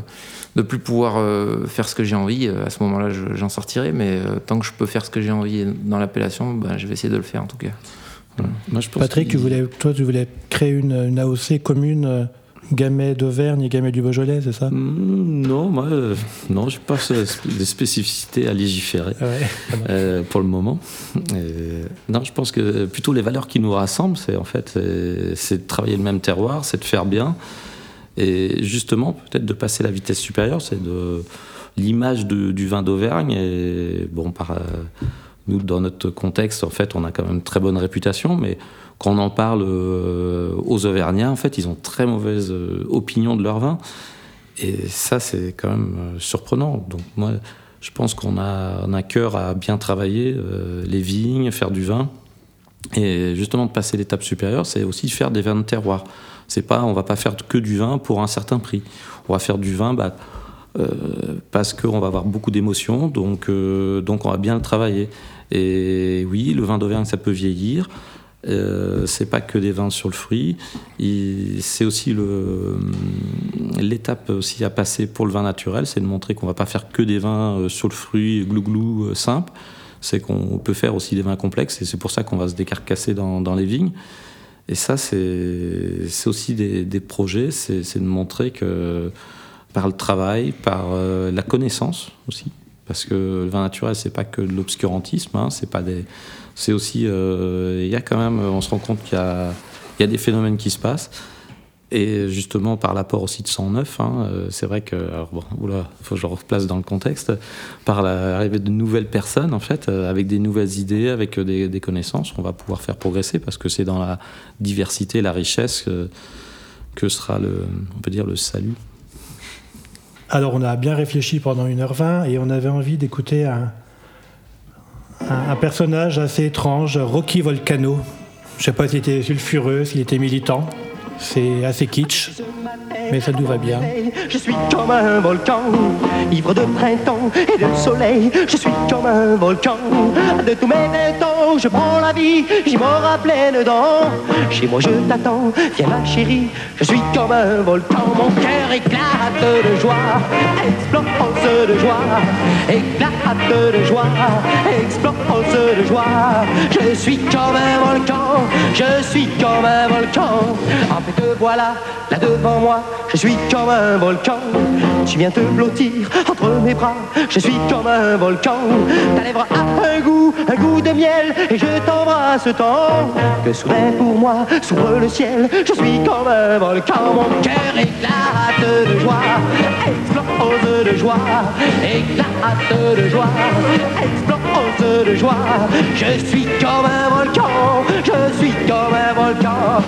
de plus pouvoir euh, faire ce que j'ai envie, euh, à ce moment-là, je- j'en sortirai. Mais euh, tant que je peux faire ce que j'ai envie dans l'appellation, ben, je vais essayer de le faire en tout cas. Moi, je pense Patrick, tu voulais, toi, tu voulais créer une, une AOC commune euh, Gamay d'Auvergne et Gamay du Beaujolais, c'est ça? Mm, Non, moi, euh, non, j'ai pas ce- des spécificités à légiférer Ouais. euh, pour le moment. Et, non, je pense que plutôt les valeurs qui nous rassemblent, c'est en fait, c'est- de travailler le même terroir, c'est de faire bien, et justement peut-être de passer la vitesse supérieure, c'est de l'image du vin d'Auvergne. Et bon, par euh, nous dans notre contexte, en fait, on a quand même une très bonne réputation, mais quand on en parle euh, aux Auvergnats, en fait, ils ont très mauvaise euh, opinion de leur vin. Et ça, c'est quand même euh, surprenant. Donc moi, je pense qu'on a on cœur à bien travailler les vignes, faire du vin. Et justement, de passer l'étape supérieure, c'est aussi faire des vins de terroir. C'est pas, on va pas faire que du vin pour un certain prix. On va faire du vin bah, parce qu'on va avoir beaucoup d'émotions, donc, donc on va bien le travailler. Et oui, le vin d'Auvergne, ça peut vieillir. Euh, c'est pas que des vins sur le fruit. C'est aussi l'étape aussi à passer pour le vin naturel, c'est de montrer qu'on va pas faire que des vins euh, sur le fruit, glou-glou, euh, simple. C'est qu'on peut faire aussi des vins complexes et c'est pour ça qu'on va se décarcasser dans, les vignes. Et ça, c'est aussi des, projets, c'est de montrer que par le travail, par la connaissance aussi, parce que le vin naturel, c'est pas que de l'obscurantisme, hein, c'est pas des, c'est aussi, euh, il y a quand même, on se rend compte qu'il y a, des phénomènes qui se passent. Et justement, par l'apport aussi de 109, hein, euh, c'est vrai que, alors bon, oula, faut que je replace dans le contexte, par l'arrivée de nouvelles personnes, en fait, euh, avec des nouvelles idées, avec des, connaissances, on va pouvoir faire progresser parce que c'est dans la diversité, la richesse que, que sera le, on peut dire, le salut. Alors, on a bien réfléchi pendant 1h20 et on avait envie d'écouter un, un, personnage assez étrange, Rocky Volcano. Je sais pas s'il était sulfureux, s'il était militant. C'est assez kitsch, mais ça nous va bien. Je suis comme un volcan, ivre de printemps et de soleil. Je suis comme un volcan. De tous mes vingt je prends la vie, j'y mords à pleines dents. Chez moi, je t'attends, viens ma chérie. Je suis comme un volcan, mon cœur éclate de joie, explose de joie, éclate de joie, explose de joie. Je suis comme un volcan, je suis comme un volcan. Fait, te voilà, là devant moi, je suis comme un volcan. Tu viens te blottir entre mes bras, je suis comme un volcan. Ta lèvre a un goût, un goût de miel, et je t'embrasse tant que soudain pour moi s'ouvre le ciel. Je suis comme un volcan, mon cœur éclate de joie, explose de joie, éclate de joie, explose de joie. Je suis comme un volcan, je suis comme un volcan.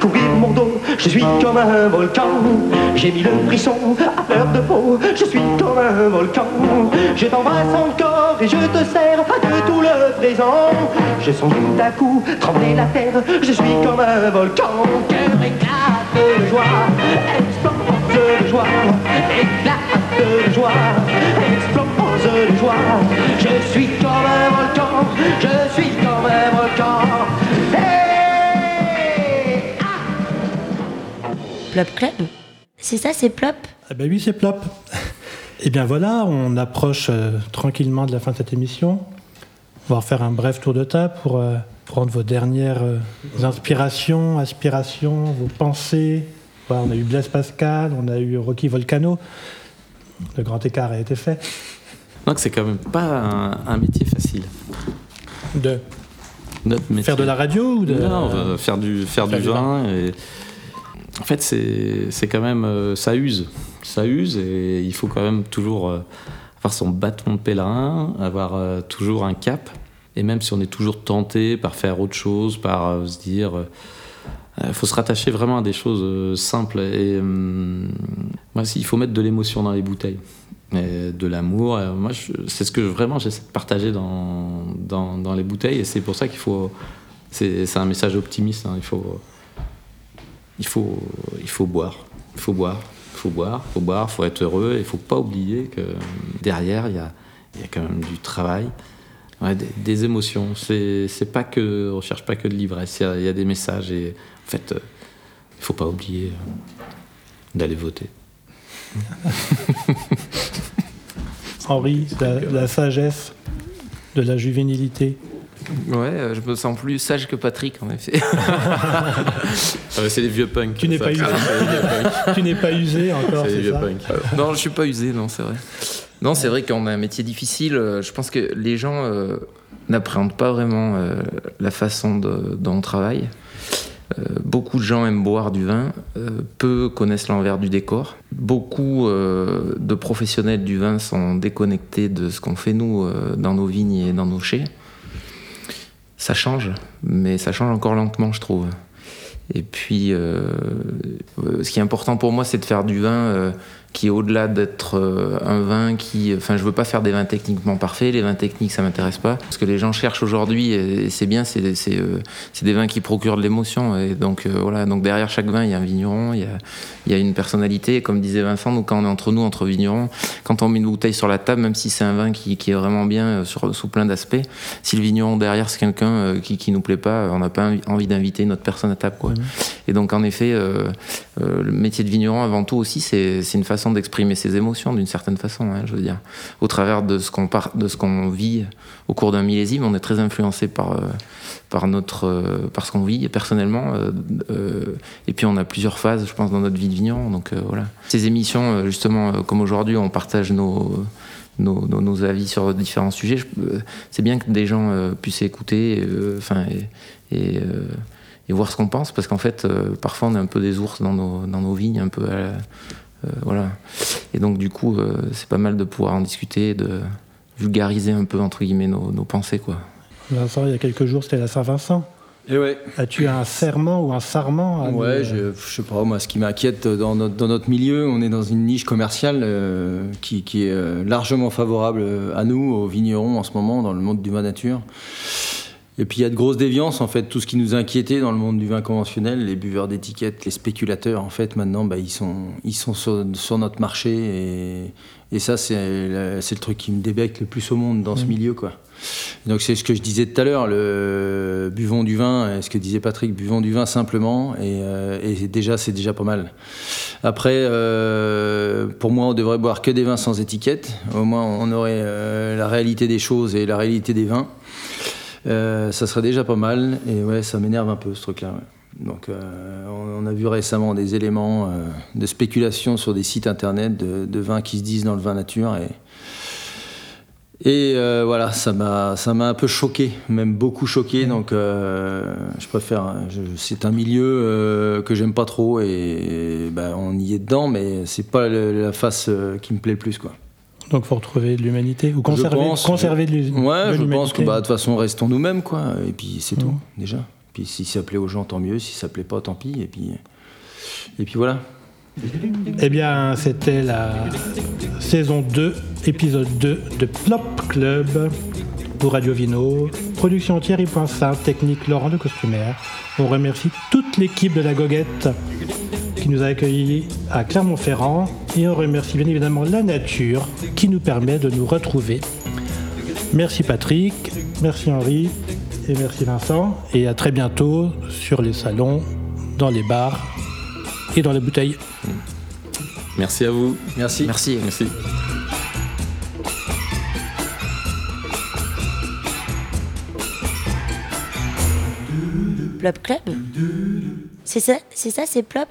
Courir mon dos, je suis comme un volcan. J'ai mis le frisson à fleur de peau, je suis comme un volcan. Je t'embrasse encore et je te serre de tout le présent. Je sens tout à coup trembler la terre, je suis comme un volcan. Cœur éclate de joie, explose de joie, éclate de joie, explose de joie. Je suis comme un volcan, je suis comme un volcan. Plop Club C'est ça, c'est Plop? Ah ben oui, c'est plop. Eh bien voilà, on approche euh, tranquillement de la fin de cette émission. On va faire un bref tour de table pour euh, prendre vos dernières euh, inspirations, aspirations, vos pensées. Voilà, on a eu Blaise Pascal, on a eu Rocky Volcano. Le grand écart a été fait. Donc c'est quand même pas un, un métier facile. De Notre métier. faire de la radio ou de... Non, euh, faire du, faire Faire du du vin. Et... En fait, c'est quand même. euh, ça use. Ça use et il faut quand même toujours euh, avoir son bâton de pèlerin, avoir euh, toujours un cap. Et même si on est toujours tenté par faire autre chose, par se dire. Il faut se rattacher vraiment à des choses simples. Et moi, il faut mettre de l'émotion dans les bouteilles. De l'amour. Moi, c'est ce que vraiment j'essaie de partager dans, dans, les bouteilles. Et c'est pour ça qu'il faut. C'est c'est un message optimiste. hein. Il, faut, il, faut, il faut boire. Il faut boire. Il faut boire. Il faut boire. Il faut être heureux. Il faut pas oublier que derrière, il y a, y a quand même du travail. Des, émotions. C'est pas que. On cherche pas que de l'ivresse. Il y a- des messages. Et en fait, euh, il faut pas oublier euh, d'aller voter. Henri, la sagesse de la juvénilité. Ouais, euh, je me sens plus sage que Patrick, en effet. Ah c'est les vieux punks. Tu n'es pas usé. tu n'es pas usé encore, C'est les vieux ça punks. non, je suis pas usé, non, c'est vrai. Non, c'est vrai qu'on a un métier difficile. Euh, Je pense que les gens euh, n'appréhendent pas vraiment euh, la façon de- dont on travaille. Euh, beaucoup de gens aiment boire du vin, euh, peu connaissent l'envers du décor. Beaucoup euh, de professionnels du vin sont déconnectés de ce qu'on fait nous euh, dans nos vignes et dans nos chais. Ça change, mais ça change encore lentement, je trouve. Et puis, euh, euh, ce qui est important pour moi, c'est de faire du vin euh, qui, au-delà d'être euh, un vin qui. Enfin, je veux pas faire des vins techniquement parfaits. Les vins techniques, ça m'intéresse pas. Ce que les gens cherchent aujourd'hui, et, c'est bien, c'est euh, c'est des vins qui procurent de l'émotion. Et donc, euh, voilà. Donc, derrière chaque vin, il y a un vigneron, il y a, il y a une personnalité. Et comme disait Vincent, nous, quand on est entre nous, entre vignerons, quand on met une bouteille sur la table, même si c'est un vin qui, qui est vraiment bien sur, sous plein d'aspects, si le vigneron derrière, c'est quelqu'un qui, qui nous plaît pas, on n'a pas envie- d'inviter une autre personne à table, quoi. Et donc, en effet, euh, euh, le métier de vigneron, avant tout aussi, c'est une façon d'exprimer ses émotions d'une certaine façon, hein, je veux dire. Au travers de ce qu'on de ce vit au cours d'un millésime, on est très influencé par, euh, par, notre, euh, par ce qu'on vit personnellement. euh, et puis, on a plusieurs phases, je pense, dans notre vie de vigneron. Donc, voilà. Ces émissions, justement, comme aujourd'hui, on partage nos. Nos, avis sur différents sujets. Je- C'est bien que des gens puissent écouter, enfin, et, voir ce qu'on pense, parce qu'en fait, parfois on est un peu des ours dans nos, dans nos vignes, un peu. à la- voilà. Et donc, du coup, euh, c'est pas mal de pouvoir en discuter, de vulgariser un peu, entre guillemets, nos, nos pensées, quoi. Vincent, il y a quelques jours, c'était la Saint-Vincent. Et ouais. As-tu un serment ou un sarment à nous- Ouais, je, je sais pas, moi, ce qui m'inquiète dans notre, dans notre milieu, on est dans une niche commerciale euh, qui, qui est euh, largement favorable euh, à nous, aux vignerons en ce moment, dans le monde du vin nature. Et puis il y a de grosses déviances, en fait, tout ce qui nous inquiétait dans le monde du vin conventionnel, les buveurs d'étiquettes, les spéculateurs, en fait, maintenant, bah, ils sont, ils sont sur, sur notre marché. Et, et ça, c'est le truc qui me débecte le plus au monde dans ce milieu, quoi. Donc c'est ce que je disais tout à l'heure, le buvons du vin, ce que disait Patrick, buvons du vin simplement, et, euh, et déjà c'est déjà pas mal. Après, euh, pour moi, on devrait boire que des vins sans étiquette. Au moins, on aurait euh, la réalité des choses et la réalité des vins. Euh, ça serait déjà pas mal. Et ouais, ça m'énerve un peu ce truc-là. ouais. Donc, euh, on, on a vu récemment des éléments euh, de spéculation sur des sites internet de, de vins qui se disent dans le vin nature. Et, et euh, voilà, ça m'a, ça m'a un peu choqué, même beaucoup choqué. Donc, euh, je préfère. c'est un milieu euh, que j'aime pas trop et, ben, on y est dedans, mais c'est pas le- la face qui me plaît le plus, quoi. Donc, faut retrouver de l'humanité ou conserver, pense, conserver de l'humanité. Ouais, je pense que bah, de toute façon, restons nous-mêmes, quoi. Et puis c'est tout, déjà. Puis si ça plaît aux gens, tant mieux. Si ça plaît pas, tant pis. Et puis, et puis voilà. Eh bien, c'était la saison 2, épisode 2 de Plop Club pour Radio Vino. Production Thierry Poinçin, technique Laurent de Costumaire. On remercie toute l'équipe de la Goguette qui nous a accueillis à Clermont-Ferrand. Et on remercie bien évidemment la nature qui nous permet de nous retrouver. Merci Patrick, merci Henri et merci Vincent. Et à très bientôt sur les salons, dans les bars et dans la bouteille. Merci à vous. Merci. Merci. Merci. Club C'est ça, c'est ça, c'est Plop